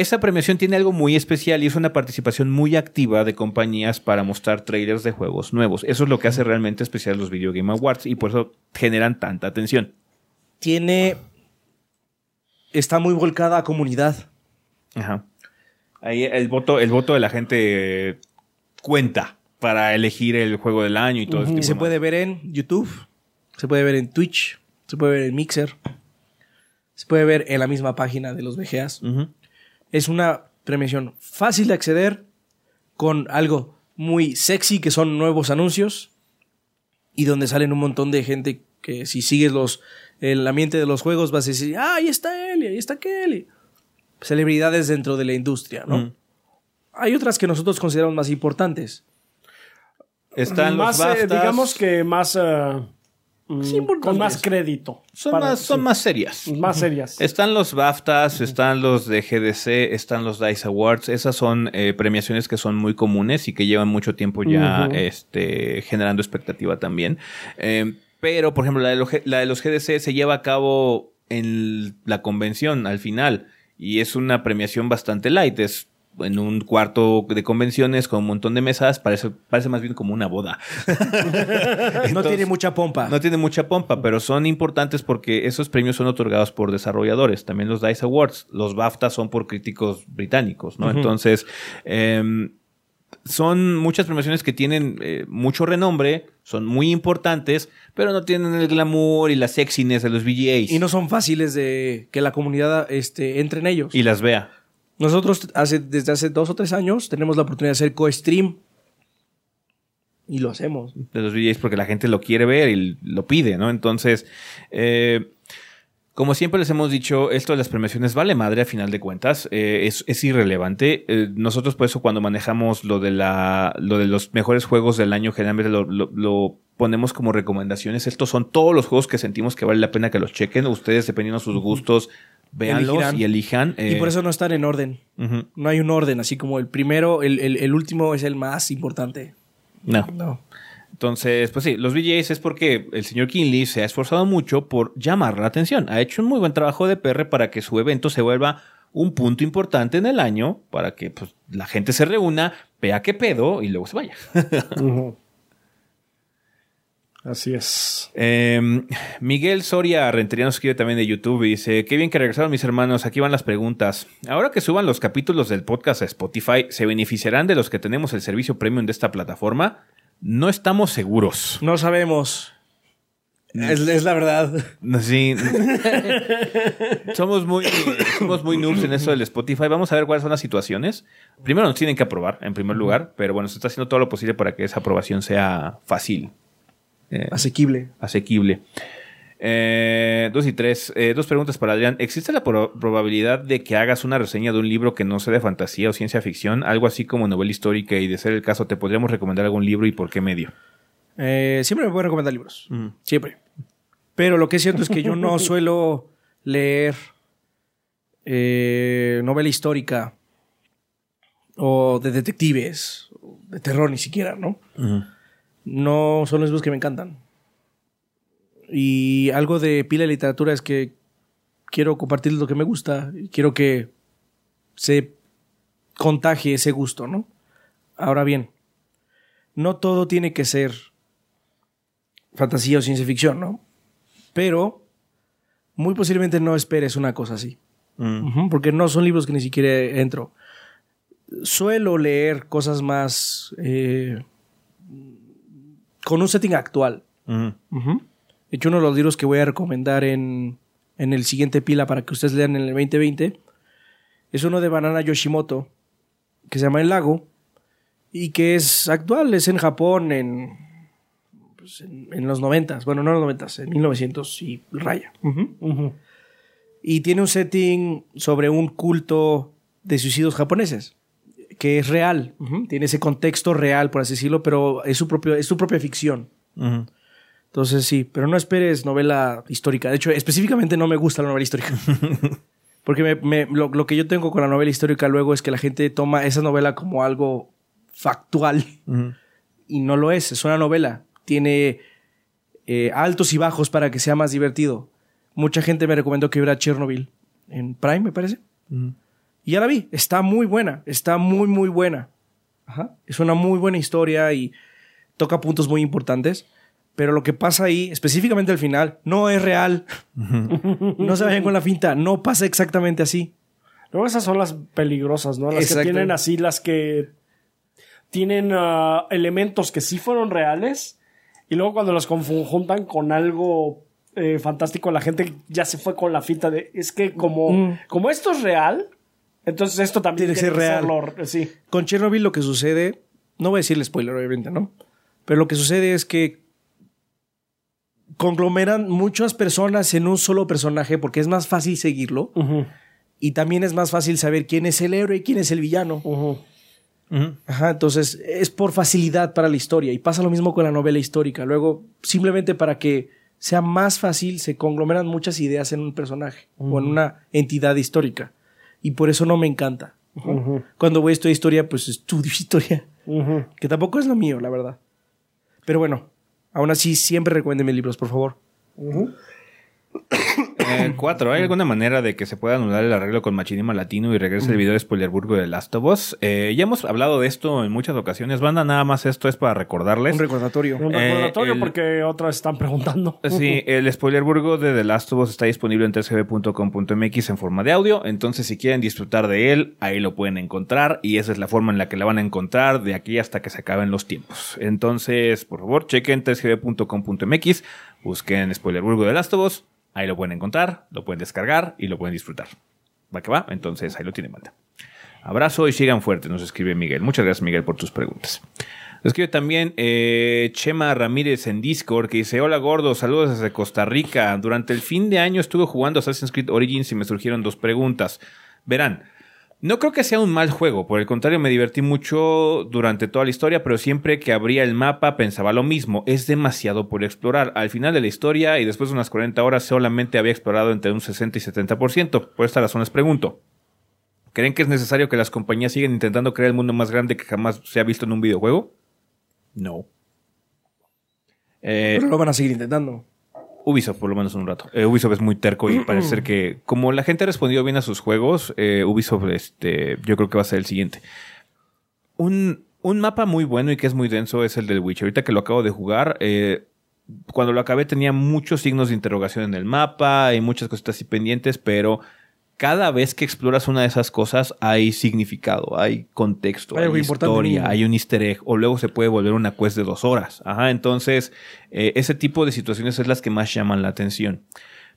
Esa premiación tiene algo muy especial y es una participación muy activa de compañías para mostrar trailers de juegos nuevos. Eso es lo que hace realmente especial los Video Game Awards y por eso generan tanta atención. Tiene. Está muy volcada a comunidad. Ajá. Ahí el voto, el voto de la gente cuenta para elegir el juego del año y todo Y eso. se puede ver en YouTube, se puede ver en Twitch, se puede ver en Mixer, se puede ver en la misma página de los VGAs. Es una premiación fácil de acceder con algo muy sexy que son nuevos anuncios y donde salen un montón de gente que si sigues los el ambiente de los juegos vas a decir, ah, ahí está él, y ahí está aquel. y Celebridades dentro de la industria, ¿no? Mm. Hay otras que nosotros consideramos más importantes. Están más, los eh, digamos que más. eh, Sí, importantes. con más crédito. son, Para- más, son sí, más serias. más serias. Están los BAFTAs, están los de GDC, están los DICE Awards. Esas son eh, premiaciones que son muy comunes y que llevan mucho tiempo ya este, generando expectativa también. Eh, pero, por ejemplo, la de, los, la de los GDC se lleva a cabo en la convención al final y es una premiación bastante light. Es en un cuarto de convenciones con un montón de mesas. Parece, parece más bien como una boda. no tiene mucha pompa. no tiene mucha pompa, pero son importantes porque esos premios son otorgados por desarrolladores. También los DICE Awards, los BAFTA son por críticos británicos, ¿no? Entonces, em, son muchas premiaciones que tienen eh, mucho renombre, son muy importantes, pero no tienen el glamour y la sexiness de los VGAs. Y no son fáciles de que la comunidad este, entre en ellos. Y las vea. Nosotros hace, desde hace dos o tres años tenemos la oportunidad de hacer co-stream Y lo hacemos. de los VJs porque la gente lo quiere ver y lo pide, ¿no? Entonces, eh, como siempre les hemos dicho, esto de las premiaciones vale madre a final de cuentas, eh, es, es irrelevante. Eh, nosotros por eso cuando manejamos lo de la, lo de los mejores juegos del año, generalmente lo, lo- lo ponemos como recomendaciones. Estos son todos los juegos que sentimos que vale la pena que los chequen. Ustedes, dependiendo de sus gustos, véanlos Elegirán. y elijan. y eh, por eso no están en orden. No hay un orden, así como el primero, el, el- el último es el más importante. No. No. Entonces, pues sí, los VJs es porque el señor Kinley se ha esforzado mucho por llamar la atención. Ha hecho un muy buen trabajo de PR para que su evento se vuelva un punto importante en el año, para que pues, la gente se reúna, vea qué pedo y luego se vaya. Ujú. Así es. Eh, Miguel Soria Rentería nos escribe también de YouTube y dice, qué bien que regresaron mis hermanos, aquí van las preguntas. Ahora que suban los capítulos del podcast a Spotify, ¿se beneficiarán de los que tenemos el servicio premium de esta plataforma? No estamos seguros. No sabemos. Es, es la verdad. Sí. somos muy somos muy noobs en eso del Spotify. Vamos a ver cuáles son las situaciones. Primero nos tienen que aprobar, en primer lugar, pero bueno, se está haciendo todo lo posible para que esa aprobación sea fácil, eh, Asequible. asequible. Eh, dos y tres. Eh, dos preguntas para Adrián. ¿Existe la pro- probabilidad de que hagas una reseña de un libro que no sea de fantasía o ciencia ficción? Algo así como novela histórica y de ser el caso, ¿te podríamos recomendar algún libro y por qué medio? Eh, siempre me pueden recomendar libros. Siempre. Pero lo que es cierto es que yo no suelo leer eh, novela histórica o de detectives, o de terror ni siquiera, ¿no? No son los libros que me encantan. Y algo de pila de literatura es que quiero compartir lo que me gusta. y Quiero que se contagie ese gusto, ¿no? Ahora bien, no todo tiene que ser fantasía o ciencia ficción, ¿no? Pero muy posiblemente no esperes una cosa así. Ujú, porque no son libros que ni siquiera entro. Suelo leer cosas más eh, con un setting actual. De hecho, uno de los libros que voy a recomendar en, en el siguiente pila para que ustedes lean en el 2020 es uno de Banana Yoshimoto que se llama El Lago y que es actual, es en Japón en, pues, en, en los noventas, bueno, no en los noventas, en 1900 y raya. Y tiene un setting sobre un culto de suicidios japoneses, que es real, tiene ese contexto real, por así decirlo, pero es su, propio, es su propia ficción. Entonces sí, pero no esperes novela histórica. De hecho, específicamente no me gusta la novela histórica. Porque me- me- lo, lo que yo tengo con la novela histórica luego es que la gente toma esa novela como algo factual y no lo es. Es una novela. Tiene eh, altos y bajos para que sea más divertido. Mucha gente me recomendó que viera Chernobyl en Prime, me parece. Y ya la vi. Está muy buena. Está muy, muy buena. Ajá. Es una muy buena historia y toca puntos muy importantes. Pero lo que pasa ahí, específicamente al final, no es real. no se vayan con la finta. No pasa exactamente así. Luego esas son las peligrosas, ¿no? Las Exacto. que tienen así, las que tienen ah, elementos que sí fueron reales y luego cuando los conjuntan con algo eh, fantástico, la gente ya se fue con la finta de, es que como, Mm. como esto es real, entonces esto también Tiene que ser real. sí. Con Chernobyl lo que sucede, no voy a decirle spoiler, obviamente, ¿no? Pero lo que sucede es que conglomeran muchas personas en un solo personaje porque es más fácil seguirlo y también es más fácil saber quién es el héroe y quién es el villano. Ajá, entonces es por facilidad para la historia y pasa lo mismo con la novela histórica. Luego, simplemente para que sea más fácil, se conglomeran muchas ideas en un personaje o en una entidad histórica y por eso no me encanta. Cuando voy a estudiar historia, pues estudio historia, que tampoco es lo mío, la verdad. Pero bueno, aún así siempre recomiéndeme libros, por favor. Eh, cuatro, ¿hay alguna manera de que se pueda anular el arreglo con Machinima Latino y regrese el video de Spoilerburgo de Last of Us? Eh, ya hemos hablado de esto en muchas ocasiones. Banda, nada más esto es para recordarles. Un recordatorio. Un Eh, recordatorio el- porque otras están preguntando. Sí, el Spoilerburgo de The Last of Us está disponible en 3gb.com.mx en forma de audio. Entonces, si quieren disfrutar de él, ahí lo pueden encontrar. Y esa es la forma en la que la van a encontrar de aquí hasta que se acaben los tiempos. Entonces, por favor, chequen 3gb.com.mx, busquen Spoilerburgo de Last of Us. Ahí lo pueden encontrar, lo pueden descargar y lo pueden disfrutar. ¿Va que va? Entonces, ahí lo tienen, banda. Abrazo y sigan fuerte, nos escribe Miguel. Muchas gracias, Miguel, por tus preguntas. Escribe también eh, Chema Ramírez en Discord que dice: Hola gordo, saludos desde Costa Rica. Durante el fin de año estuve jugando Assassin's Creed Origins y me surgieron dos preguntas. Verán, no creo que sea un mal juego, por el contrario me divertí mucho durante toda la historia, pero siempre que abría el mapa pensaba lo mismo, es demasiado por explorar. Al final de la historia y después de unas 40 horas solamente había explorado entre un 60 y 70%. Por esta razón les pregunto, ¿creen que es necesario que las compañías sigan intentando crear el mundo más grande que jamás se ha visto en un videojuego? No. Eh, Pero lo van a seguir intentando. Ubisoft, por lo menos un rato. Eh, Ubisoft es muy terco y parece ser que, como la gente ha respondido bien a sus juegos, eh, Ubisoft, este, yo creo que va a ser el siguiente. Un, un mapa muy bueno y que es muy denso es el del Witcher. Ahorita que lo acabo de jugar, eh, cuando lo acabé tenía muchos signos de interrogación en el mapa y muchas cositas así pendientes, pero cada vez que exploras una de esas cosas hay significado, hay contexto, Hay historia, hay un easter egg, o luego se puede volver una quest de dos horas. Ajá, entonces eh, ese tipo de situaciones es las que más llaman la atención.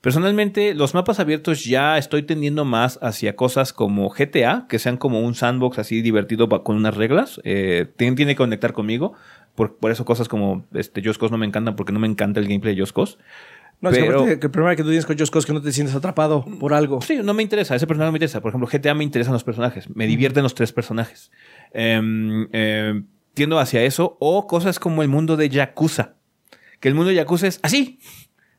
Personalmente, los mapas abiertos ya estoy tendiendo más hacia cosas como GTA, que sean como un sandbox así divertido con unas reglas. Eh, tiene, tiene que conectar conmigo. Por, por eso cosas como este, Just Cause no me encantan porque no me encanta el gameplay de Just Cause. No, es que Pero- que el problema que tú tienes con Just Cause es que no te sientes atrapado por algo. Sí, no me interesa. Ese personaje no me interesa. Por ejemplo, GTA me interesan los personajes. Me divierten los tres personajes. Em, em, tiendo hacia eso. O cosas como el mundo de Yakuza. Que el mundo de Yakuza es así.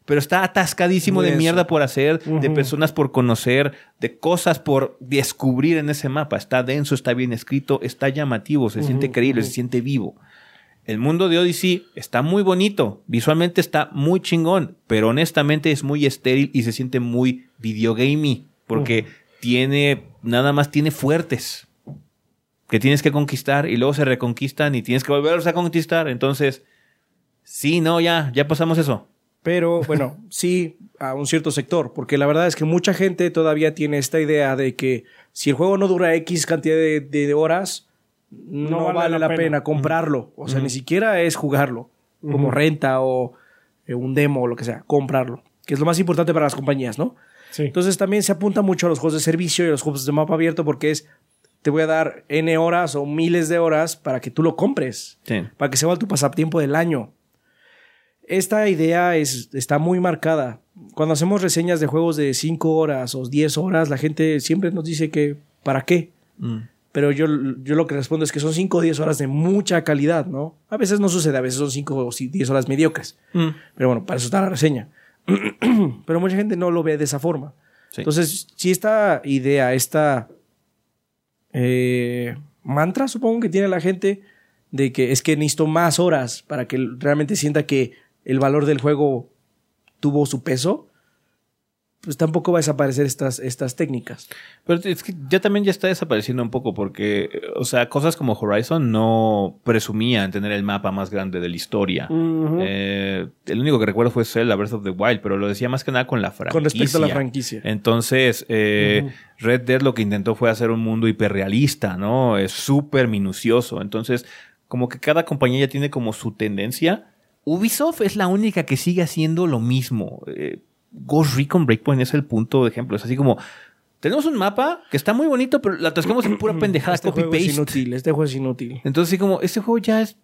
Pero está atascadísimo de mierda por hacer, de personas por conocer, de cosas por descubrir en ese mapa. Está denso, está bien escrito, está llamativo, se siente creíble, se siente vivo. El mundo de Odyssey está muy bonito, visualmente está muy chingón, pero honestamente es muy estéril y se siente muy videogamey, porque tiene, nada más tiene fuertes que tienes que conquistar y luego se reconquistan y tienes que volverlos a conquistar. Entonces, sí, no, ya, ya pasamos eso. Pero bueno, sí a un cierto sector, porque la verdad es que mucha gente todavía tiene esta idea de que si el juego no dura X cantidad de, de horas, no, vale, la, pena, comprarlo. O sea, ni siquiera es jugarlo, como renta o eh, un demo o lo que sea, comprarlo, que es lo más importante para las compañías, ¿no? Sí. Entonces también se apunta mucho a los juegos de servicio y a los juegos de mapa abierto porque es, te voy a dar N horas o miles de horas para que tú lo compres Sí. para que se vuelva tu pasatiempo del año. Esta idea es, está muy marcada. Cuando hacemos reseñas de juegos de 5 horas o 10 horas, la gente siempre nos dice que ¿para qué? Mm. Pero yo, yo lo que respondo es que son 5 o 10 horas de mucha calidad, ¿no? A veces no sucede, a veces son 5 o 10 horas mediocres. Mm. Pero bueno, para eso está la reseña. Pero mucha gente no lo ve de esa forma. Sí. Entonces, si esta idea, esta eh, mantra, supongo que tiene la gente, de que es que necesito más horas para que realmente sienta que el valor del juego tuvo su peso, pues tampoco va a desaparecer estas, estas técnicas. Pero es que ya también ya está desapareciendo un poco porque, o sea, cosas como Horizon no presumían tener el mapa más grande de la historia. Eh, el único que recuerdo fue Zelda Breath of the Wild, pero lo decía más que nada con la franquicia. Con respecto a la franquicia. Entonces, eh, Red Dead lo que intentó fue hacer un mundo hiperrealista, ¿no? Es súper minucioso. Entonces, como que cada compañía ya tiene como su tendencia. Ubisoft es la única que sigue haciendo lo mismo. Eh, Ghost Recon Breakpoint es el punto de ejemplo. Es así como, tenemos un mapa que está muy bonito, pero lo atascamos en pura pendejada, Este juego es copy-paste. inútil, este juego es inútil. Entonces, sí, como, este juego ya es.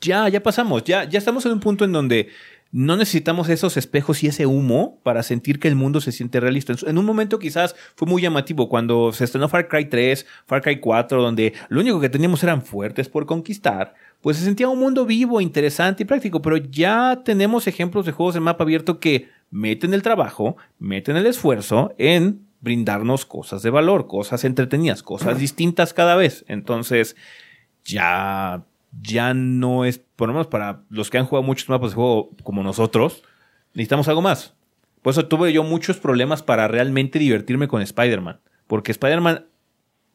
Ya, ya pasamos. Ya, ya estamos en un punto en donde no necesitamos esos espejos y ese humo para sentir que el mundo se siente realista. En un momento quizás fue muy llamativo cuando se estrenó Far Cry 3, Far Cry 4, donde lo único que teníamos eran fuertes por conquistar. Pues se sentía un mundo vivo, interesante y práctico, pero ya tenemos ejemplos de juegos de mapa abierto que meten el trabajo, meten el esfuerzo en brindarnos cosas de valor, cosas entretenidas, cosas distintas cada vez. Entonces, ya, ya no es, por lo menos para los que han jugado muchos mapas de juego como nosotros, necesitamos algo más. Por eso tuve yo muchos problemas para realmente divertirme con Spider-Man. Porque Spider-Man,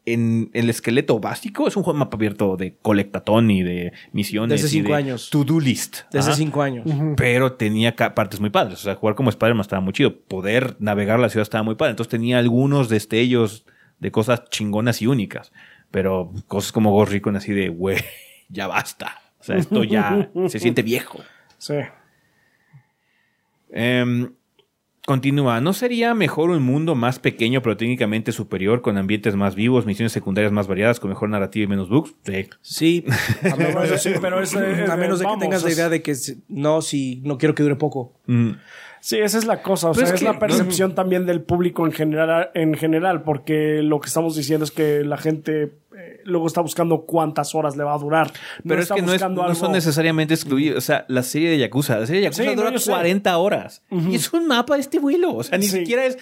en el esqueleto básico, es un juego de mapa abierto de colectatón y de misiones. Desde y cinco de años. To-do list. Desde Ajá. cinco años. Pero tenía partes muy padres. O sea, jugar como Spider-Man estaba muy chido. Poder navegar la ciudad estaba muy padre. Entonces tenía algunos destellos de cosas chingonas y únicas. Pero cosas como Ghost Recon así de, güey, ya basta. O sea, esto ya se siente viejo. Sí. Em, Continúa, ¿no sería mejor un mundo más pequeño pero técnicamente superior, con ambientes más vivos, misiones secundarias más variadas, con mejor narrativa y menos bugs? Sí. Sí, a Pero menos, eso sí, pero es, a menos de que vamos, tengas la idea de que no, si no quiero que dure poco. Mm. Sí, esa es la cosa. O Pero sea, es es, que- la percepción también del público en general, en general, porque lo que estamos diciendo es que la gente eh, luego está buscando cuántas horas le va a durar. No Pero es que no, es- no son necesariamente excluidos. O sea, la serie de Yakuza, la serie de Yakuza Sí, dura yo sé. 40 horas. Y es un mapa de este vuelo. O sea, ni Sí. siquiera es.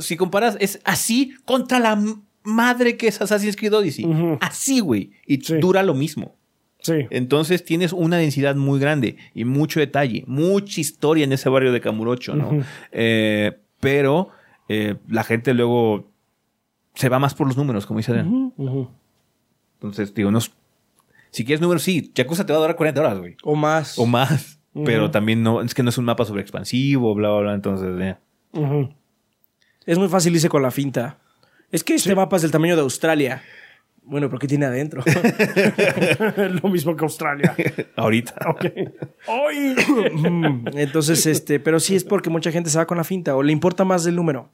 Si comparas, es así contra la madre que es Assassin's Creed Odyssey. Así, güey. Y Sí. dura lo mismo. Sí. Entonces tienes una densidad muy grande y mucho detalle, mucha historia en ese barrio de Camurocho, ¿no? Eh, pero eh, la gente luego se va más por los números, como dice Adrián. Entonces, digo, no, si quieres números, sí, Yakuza te va a durar 40 horas, güey. O más. O más. Pero también no, es que no es un mapa sobre expansivo, bla, bla, bla. Entonces, eh. Es muy fácil irse con la finta. Es que este mapa es del tamaño de Australia. Bueno, pero ¿qué tiene adentro? lo mismo que Australia. ahorita. Ok. ¡Ay! Mm, Entonces, este, pero sí es porque mucha gente se va con la finta o le importa más el número.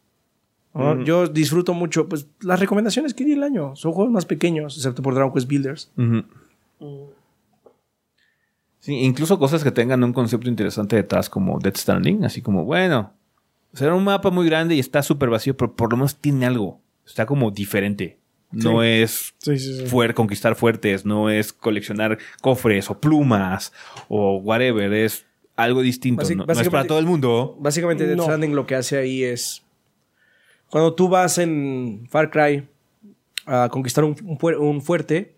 ¿no? Yo disfruto mucho, pues las recomendaciones que di el año son juegos más pequeños, excepto por Dragon Quest Builders. Ujú. Sí, incluso cosas que tengan un concepto interesante detrás, como Death Stranding, así como, bueno, será un mapa muy grande y está súper vacío, pero por lo menos tiene algo. Está como diferente. No es Sí, sí, sí. fuer- conquistar fuertes, no es coleccionar cofres o plumas o whatever, es algo distinto. Basi- no, no es para básicamente- todo el mundo. Básicamente, Death No. Stranding lo que hace ahí es. Cuando tú vas en Far Cry a conquistar un, un fuer- un fuerte,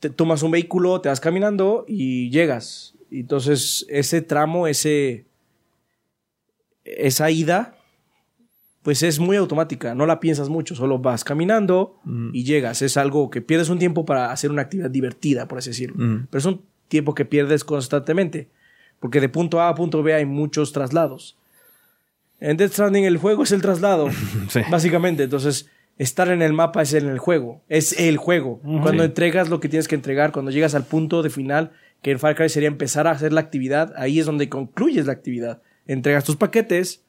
te tomas un vehículo, te vas caminando y llegas. Y Entonces, ese tramo, ese. Esa ida, pues es muy automática. No la piensas mucho, solo vas caminando y llegas. Es algo que pierdes un tiempo para hacer una actividad divertida, por así decirlo. Mm. Pero es un tiempo que pierdes constantemente. Porque de punto A a punto B hay muchos traslados. En Death Stranding el juego es el traslado, Sí. básicamente. Entonces, estar en el mapa es en el juego. Es el juego. Cuando entregas lo que tienes que entregar, cuando llegas al punto de final, que en Far Cry sería empezar a hacer la actividad, ahí es donde concluyes la actividad. Entregas tus paquetes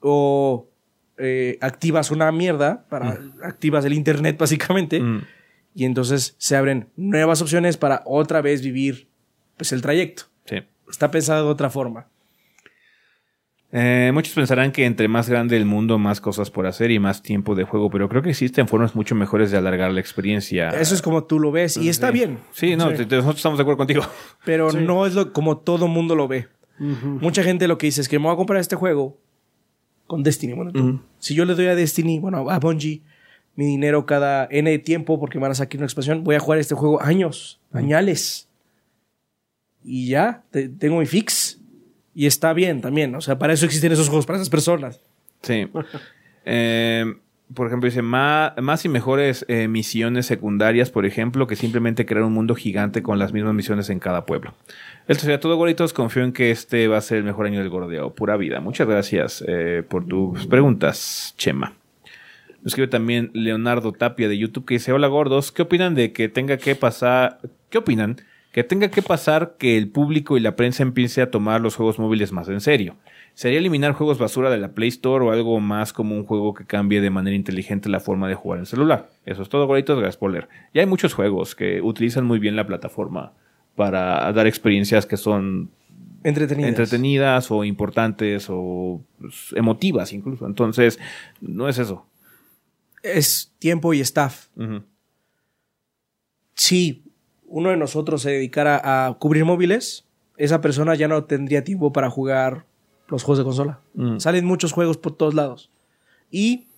o eh, activas una mierda, para, activas el internet básicamente, Mm. y entonces se abren nuevas opciones para otra vez vivir pues, el trayecto. Sí. Está pensado de otra forma. Eh, muchos pensarán que entre más grande el mundo, más cosas por hacer y más tiempo de juego, pero creo que existen formas mucho mejores de alargar la experiencia. Eso es como tú lo ves y está Sí. bien, Sí, no, te- te- nosotros estamos de acuerdo contigo. pero Sí. no es lo, como todo mundo lo ve. Mucha gente lo que dice es que me voy a comprar este juego con Destiny. Bueno, tú, si yo le doy a Destiny, bueno, a Bungie, mi dinero cada N tiempo porque me van a sacar una expansión, voy a jugar este juego años, añales. Y ya, te- tengo mi fix. Y está bien también. O sea, para eso existen esos juegos, para esas personas. Sí. Eh, por ejemplo, dice más, y mejores eh, misiones secundarias, por ejemplo, que simplemente crear un mundo gigante con las mismas misiones en cada pueblo. Esto sería todo, gorditos. Confío en que este va a ser el mejor año del gordeo. Pura vida. Muchas gracias eh, por tus preguntas, Chema. Nos escribe también Leonardo Tapia de YouTube que dice, hola gordos, ¿qué opinan de que tenga que pasar, qué opinan? Que tenga que pasar que el público y la prensa empiece a tomar los juegos móviles más en serio. ¿Sería eliminar juegos basura de la Play Store o algo más como un juego que cambie de manera inteligente la forma de jugar en celular? Eso es todo, gorditos, gracias por leer. Y hay muchos juegos que utilizan muy bien la plataforma para dar experiencias que son Entretenidas. entretenidas o importantes o pues, emotivas incluso. Entonces, no es eso. Es tiempo y staff. Si uno de nosotros se dedicara a cubrir móviles, esa persona ya no tendría tiempo para jugar los juegos de consola. Mm. Salen muchos juegos por todos lados. Y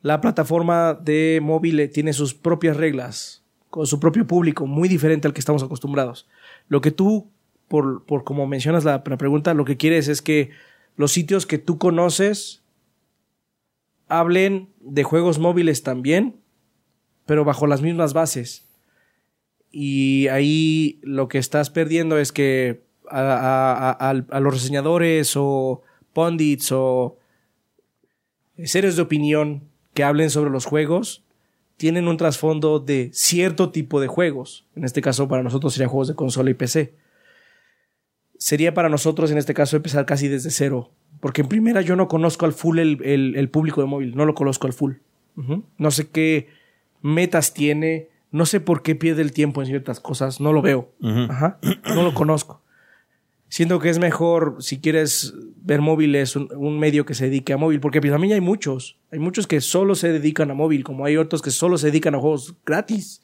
la plataforma de móvil tiene sus propias reglas, con su propio público, muy diferente al que estamos acostumbrados. Lo que tú, por, por como mencionas la, la pregunta, lo que quieres es que los sitios que tú conoces hablen de juegos móviles también, pero bajo las mismas bases. Y ahí lo que estás perdiendo es que a, los reseñadores o pundits o seres de opinión que hablen sobre los juegos tienen un trasfondo de cierto tipo de juegos. En este caso para nosotros serían juegos de consola y PC. sería para nosotros en este caso empezar casi desde cero. Porque en primera yo no conozco al full el, el- el público de móvil, no lo conozco al full. No sé qué metas tiene, no sé por qué pierde el tiempo en ciertas cosas, no lo veo. Ajá. No lo conozco. Siento que es mejor, si quieres ver móviles, un, un medio que se dedique a móvil, porque pues, también hay muchos. Hay muchos que solo se dedican a móvil, como hay otros que solo se dedican a juegos gratis.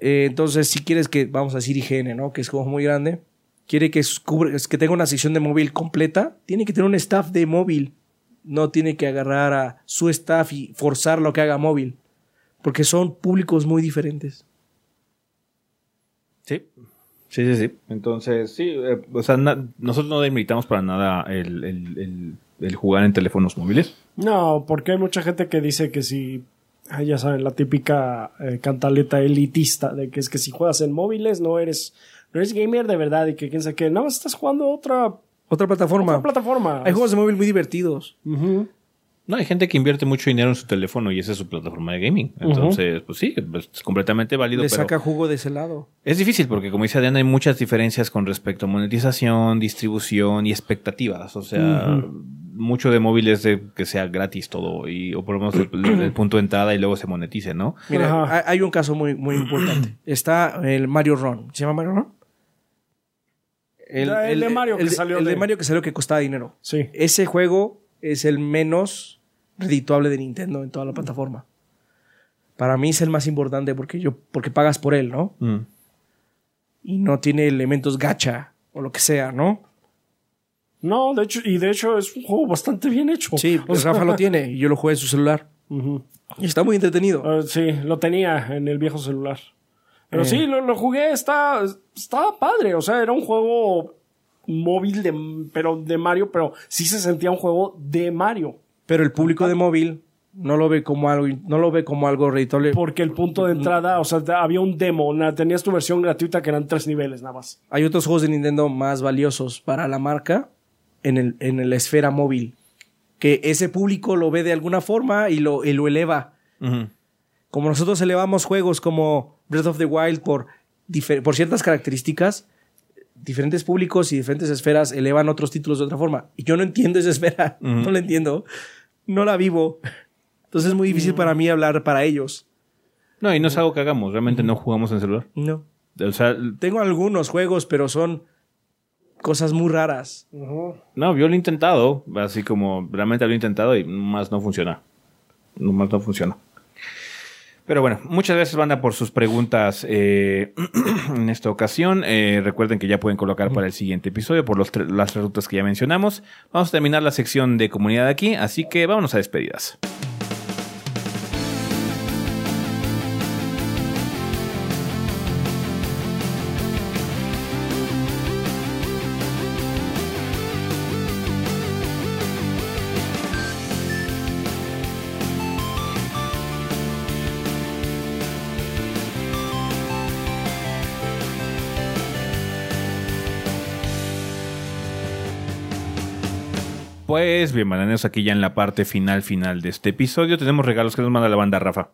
Eh, entonces, si quieres que, vamos a decir IGN, ¿no? Que es juego muy grande, quiere que, cubre- que tenga una sección de móvil completa, tiene que tener un staff de móvil. No tiene que agarrar a su staff y forzarlo a que haga móvil. Porque son públicos muy diferentes. Sí. Sí, sí, sí. Entonces, sí, eh, o sea, na- nosotros no demeritamos para nada el, el- el- el jugar en teléfonos móviles. No, porque hay mucha gente que dice que si, ah, ya saben, la típica eh, cantaleta elitista de que es que si juegas en móviles no eres, no eres gamer de verdad y que quién sabe qué, nada más estás jugando otra, Otra plataforma. otra plataforma. Hay juegos de móvil muy divertidos. Ujú. No, hay gente que invierte mucho dinero en su teléfono y esa es su plataforma de gaming. Entonces, pues sí, pues, es completamente válido. Le pero saca jugo de ese lado. Es difícil porque, como dice Adrián, hay muchas diferencias con respecto a monetización, distribución y expectativas. O sea, mucho de móviles de que sea gratis todo y, o por lo menos el, el punto de entrada y luego se monetice, ¿no? Mira, hay- hay un caso muy, muy importante. Está el Mario Run. ¿Se llama Mario Run? Ya, el de Mario que salió el de de- Mario que salió que costaba dinero. Sí. Ese juego es el menos redituable de Nintendo en toda la plataforma. Para mí es el más importante porque yo porque pagas por él, ¿no? Mm. Y no tiene elementos gacha o lo que sea, ¿no? No, de hecho, y de hecho es un juego bastante bien hecho. Sí, pues Rafa lo tiene y yo lo jugué en su celular. Y está muy entretenido. Ah, sí, lo tenía en el viejo celular. Pero Eh. sí, lo, lo jugué, está, estaba padre. O sea, era un juego móvil de, pero de Mario, pero sí se sentía un juego de Mario. Pero el público de móvil no lo ve como algo, no lo ve como algo redituable. Porque el punto de entrada, o sea, había un demo, tenías tu versión gratuita que eran tres niveles nada más. Hay otros juegos de Nintendo más valiosos para la marca en, el, en la esfera móvil. Que ese público lo ve de alguna forma y lo, y lo eleva. Como nosotros elevamos juegos como Breath of the Wild por, por ciertas características, diferentes públicos y diferentes esferas elevan otros títulos de otra forma. Y yo no entiendo esa esfera. No la entiendo. No la vivo. Entonces es muy difícil para mí hablar para ellos. No, y no es algo que hagamos. Realmente no jugamos en celular. No. O sea, Tengo algunos juegos, pero son cosas muy raras. no, yo lo he intentado. Así como realmente lo he intentado y más no funciona. No más no funciona. Pero bueno, muchas gracias, banda, por sus preguntas eh, en esta ocasión. Eh, recuerden que ya pueden colocar para el siguiente episodio por los las rutas que ya mencionamos. Vamos a terminar la sección de comunidad aquí, así que vámonos a despedidas. Pues bienvenidos aquí ya en la parte final final de este episodio. Tenemos regalos que nos manda la banda Rafa.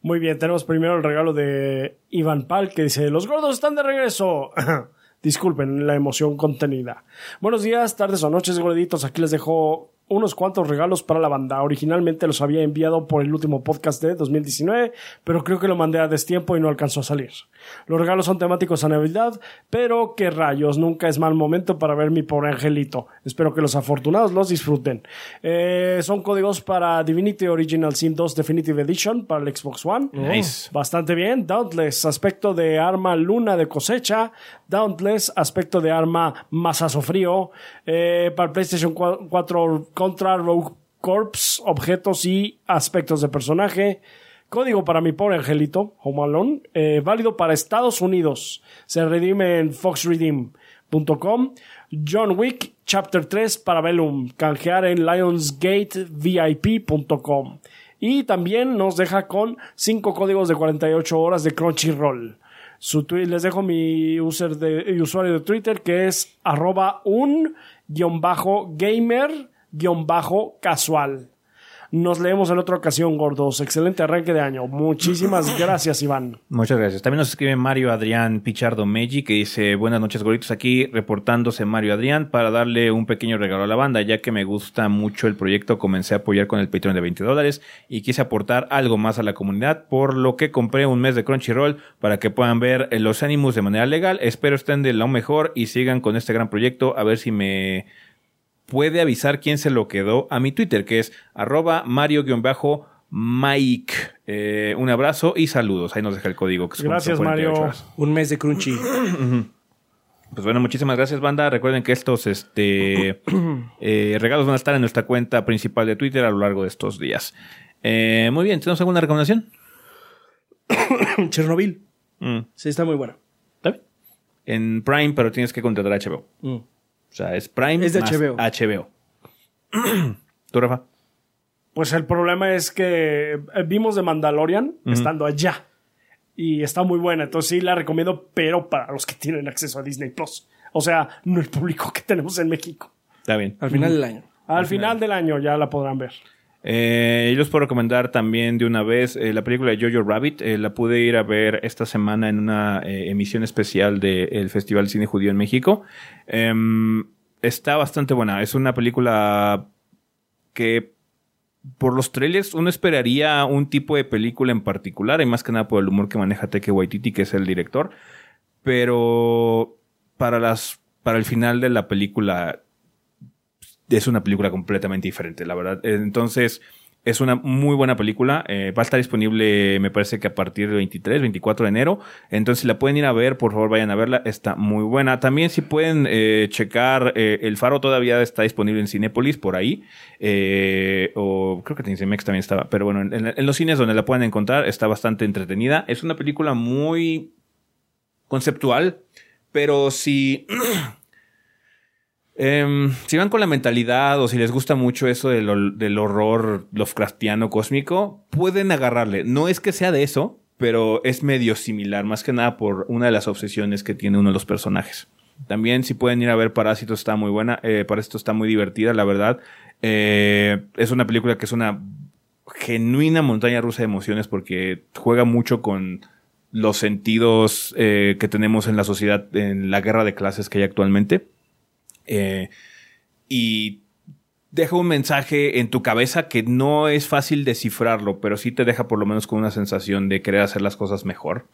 Muy bien, tenemos primero el regalo de Iván Pal que dice, los gordos están de regreso. Disculpen la emoción contenida. Buenos días, tardes o noches, gorditos. Aquí les dejo unos cuantos regalos para la banda. Originalmente los había enviado por el último podcast de 2019, pero creo que lo mandé a destiempo y no alcanzó a salir. Los regalos son temáticos a Navidad, pero qué rayos, nunca es mal momento para ver mi pobre angelito. Espero que los afortunados los disfruten. Eh, son códigos para Divinity Original Sin 2 Definitive Edition para el Xbox One. Nice. Bastante bien. Dauntless, aspecto de arma luna de cosecha. Dauntless, aspecto de arma masazo frío. Eh, para el PlayStation 4 contra Rogue Corps, objetos y aspectos de personaje. Código para mi pobre angelito, Home Alone. eh, válido para Estados Unidos. Se redime en foxredeem.com. John Wick, Chapter 3 para Bellum. Canjear en lionsgatevip.com. Y también nos deja con 5 códigos de 48 horas de Crunchyroll. Su les dejo mi user de, usuario de Twitter que es arroba un guion bajo gamer casual. Nos leemos en otra ocasión, gordos. Excelente arranque de año. Muchísimas gracias, Iván. Muchas gracias. También nos escribe Mario Adrián Pichardo Meji que dice buenas noches gorditos aquí reportándose Mario Adrián para darle un pequeño regalo a la banda ya que me gusta mucho el proyecto comencé a apoyar con el Patreon de 20 dólares y quise aportar algo más a la comunidad por lo que compré un mes de Crunchyroll para que puedan ver los ánimos de manera legal. Espero estén de lo mejor y sigan con este gran proyecto a ver si me puede avisar quién se lo quedó a mi Twitter, que es arroba mario-mike. Eh, un abrazo y saludos. Ahí nos deja el código. Que gracias, Mario. Un mes de crunchy. Pues bueno, muchísimas gracias, banda. Recuerden que estos este, eh, regalos van a estar en nuestra cuenta principal de Twitter a lo largo de estos días. Eh, muy bien, ¿tenemos alguna recomendación? Chernobyl. Mm. Sí, está muy bueno. ¿Está bien? En Prime, pero tienes que contratar HBO. Mm. O sea, es Prime es de HBO. HBO. ¿Tú, Rafa? Pues el problema es que eh, vimos de Mandalorian estando allá. Y está muy buena. Entonces sí la recomiendo, pero para los que tienen acceso a Disney Plus. O sea, no el público que tenemos en México. Está bien. Al final del año. Al, final. del año ya la podrán ver. Eh, yo les puedo recomendar también de una vez eh, la película de Jojo Rabbit. Eh, la pude ir a ver esta semana en una eh, emisión especial del Festival de Cine Judío en México. Em, está bastante buena. Es una película que por los trailers uno esperaría un tipo de película en particular, y más que nada por el humor que maneja Teke Waititi, que es el director. Pero para las para el final de la película es una película completamente diferente, la verdad. Entonces, es una muy buena película. Eh, va a estar disponible, me parece que a partir del 23, 24 de enero. Entonces, si la pueden ir a ver, por favor, vayan a verla. Está muy buena. También, si pueden eh, checar, eh, El Faro todavía está disponible en Cinépolis, por ahí. o creo que en Cinemex también estaba. Pero bueno, en, en los cines donde la pueden encontrar, está bastante entretenida. Es una película muy conceptual. Pero si Em, si van con la mentalidad o si les gusta mucho eso del, del horror Lovecraftiano cósmico, pueden agarrarle. No es que sea de eso, pero es medio similar, más que nada por una de las obsesiones que tiene uno de los personajes. También si pueden ir a ver Parásitos está muy buena, eh, Parásito está muy divertida, la verdad. Eh, es una película que es una genuina montaña rusa de emociones porque juega mucho con los sentidos eh, que tenemos en la sociedad, en la guerra de clases que hay actualmente. Eh, y deja un mensaje en tu cabeza que no es fácil descifrarlo, pero sí te deja por lo menos con una sensación de querer hacer las cosas mejor.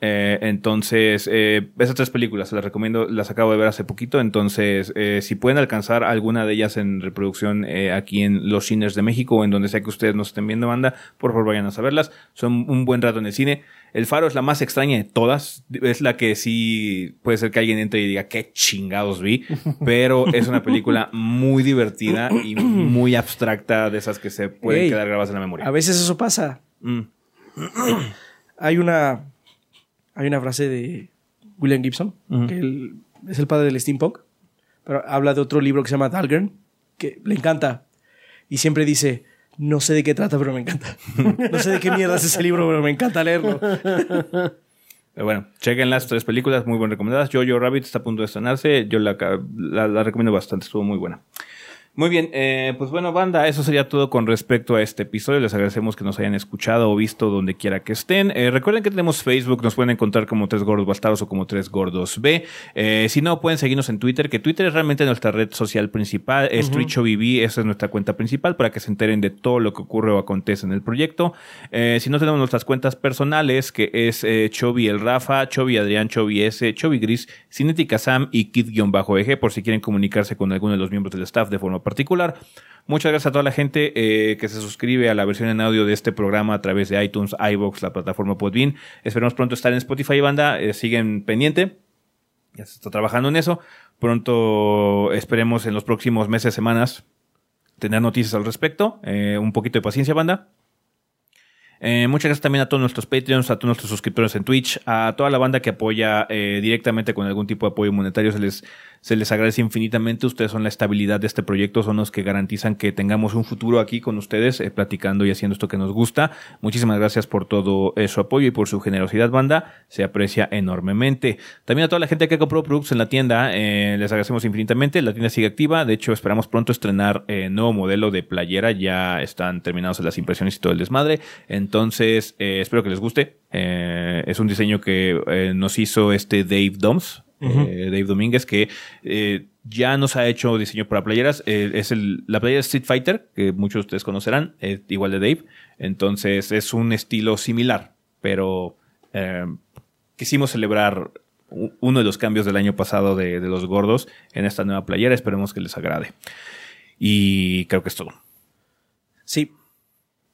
Eh, entonces, eh, esas tres películas las recomiendo, las acabo de ver hace poquito. Entonces, si pueden alcanzar alguna de ellas en reproducción aquí en los cines de México o en donde sea que ustedes nos estén viendo, banda, por favor vayan a saberlas. Son un buen rato en el cine. El Faro es la más extraña de todas. Es la que sí puede ser que alguien entre y diga qué chingados vi. Pero es una película muy divertida y muy abstracta de esas que se pueden quedar grabadas en la memoria. A veces eso pasa. Mm. Hay una hay una frase de William Gibson, que es el padre del steampunk, pero habla de otro libro que se llama Dahlgren, que le encanta. Y siempre dice, no sé de qué trata, pero me encanta. no sé de qué mierda es ese libro, pero me encanta leerlo. Bueno, chequen las tres películas, muy bien recomendadas. Jojo Rabbit está a punto de estrenarse. Yo la, la recomiendo bastante, estuvo muy buena. Muy bien, eh, pues bueno, banda, eso sería todo con respecto a este episodio. Les agradecemos que nos hayan escuchado o visto donde quiera que estén. Eh, recuerden que tenemos Facebook, nos pueden encontrar como Tres Gordos Bastardos o como Tres Gordos B. Eh, si no, pueden seguirnos en Twitter, que Twitter es realmente nuestra red social principal. Es uh esa es nuestra cuenta principal para que se enteren de todo lo que ocurre o acontece en el proyecto. si no, tenemos nuestras cuentas personales, que es Chovy el Rafa, Chovy Adrián, Chovy S, Chovy Gris, Cinética Sam y Kid-EG, por si quieren comunicarse con alguno de los miembros del staff de forma particular. Muchas gracias a toda la gente eh, que se suscribe a la versión en audio de este programa a través de iTunes, iBox, la plataforma Podbean. Esperemos pronto estar en Spotify, banda. Eh, siguen pendiente. Ya se está trabajando en eso. Pronto esperemos en los próximos meses, semanas, tener noticias al respecto. Eh, un poquito de paciencia, banda. Muchas gracias también a todos nuestros Patreons, a todos nuestros suscriptores en Twitch, a toda la banda que apoya directamente con algún tipo de apoyo monetario. Se les, Se les agradece infinitamente. Ustedes son la estabilidad de este proyecto, son los que garantizan que tengamos un futuro aquí con ustedes, eh, platicando y haciendo esto que nos gusta. Muchísimas gracias por todo eh, su apoyo y por su generosidad, banda. Se aprecia enormemente. También a toda la gente que compró productos en la tienda, eh, les agradecemos infinitamente. La tienda sigue activa. De hecho, esperamos pronto estrenar nuevo modelo de playera. Ya están terminadas las impresiones y todo el desmadre. Entonces, espero que les guste. es un diseño que nos hizo este Dave Doms eh, Dave Domínguez, que eh, ya nos ha hecho diseño para playeras. Eh, es el, la playera Street Fighter, que muchos de ustedes conocerán, igual de Dave. Entonces es un estilo similar, pero quisimos celebrar uno de los cambios del año pasado de, de, los gordos en esta nueva playera. Esperemos que les agrade. Y creo que es todo. Sí.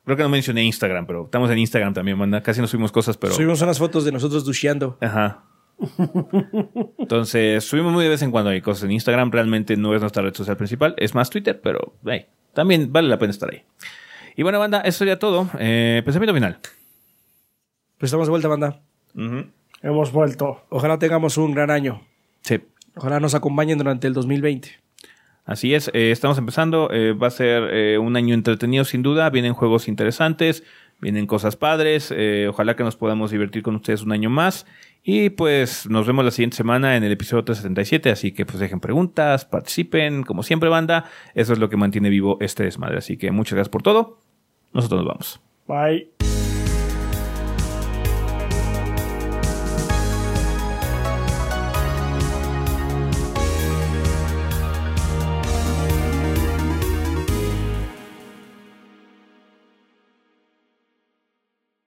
Creo que no mencioné Instagram, pero estamos en Instagram también, manda. Casi no subimos cosas, pero. Subimos unas fotos de nosotros dusheando. Ajá. Entonces, subimos muy de vez en cuando hay cosas en Instagram. Realmente no es nuestra red social principal, es más Twitter, pero hey, también vale la pena estar ahí. Y bueno, banda, eso sería todo. Eh, pensamiento final. Pues estamos de vuelta, banda. Hemos vuelto. Ojalá tengamos un gran año. Sí. Ojalá nos acompañen durante el 2020. Así es, eh, estamos empezando. Eh, va a ser un año entretenido, sin duda. Vienen juegos interesantes, vienen cosas padres. ojalá que nos podamos divertir con ustedes un año más. Y pues nos vemos la siguiente semana en el episodio 377, así que pues dejen preguntas, participen, como siempre banda, eso es lo que mantiene vivo este desmadre, así que muchas gracias por todo, nosotros nos vamos. Bye.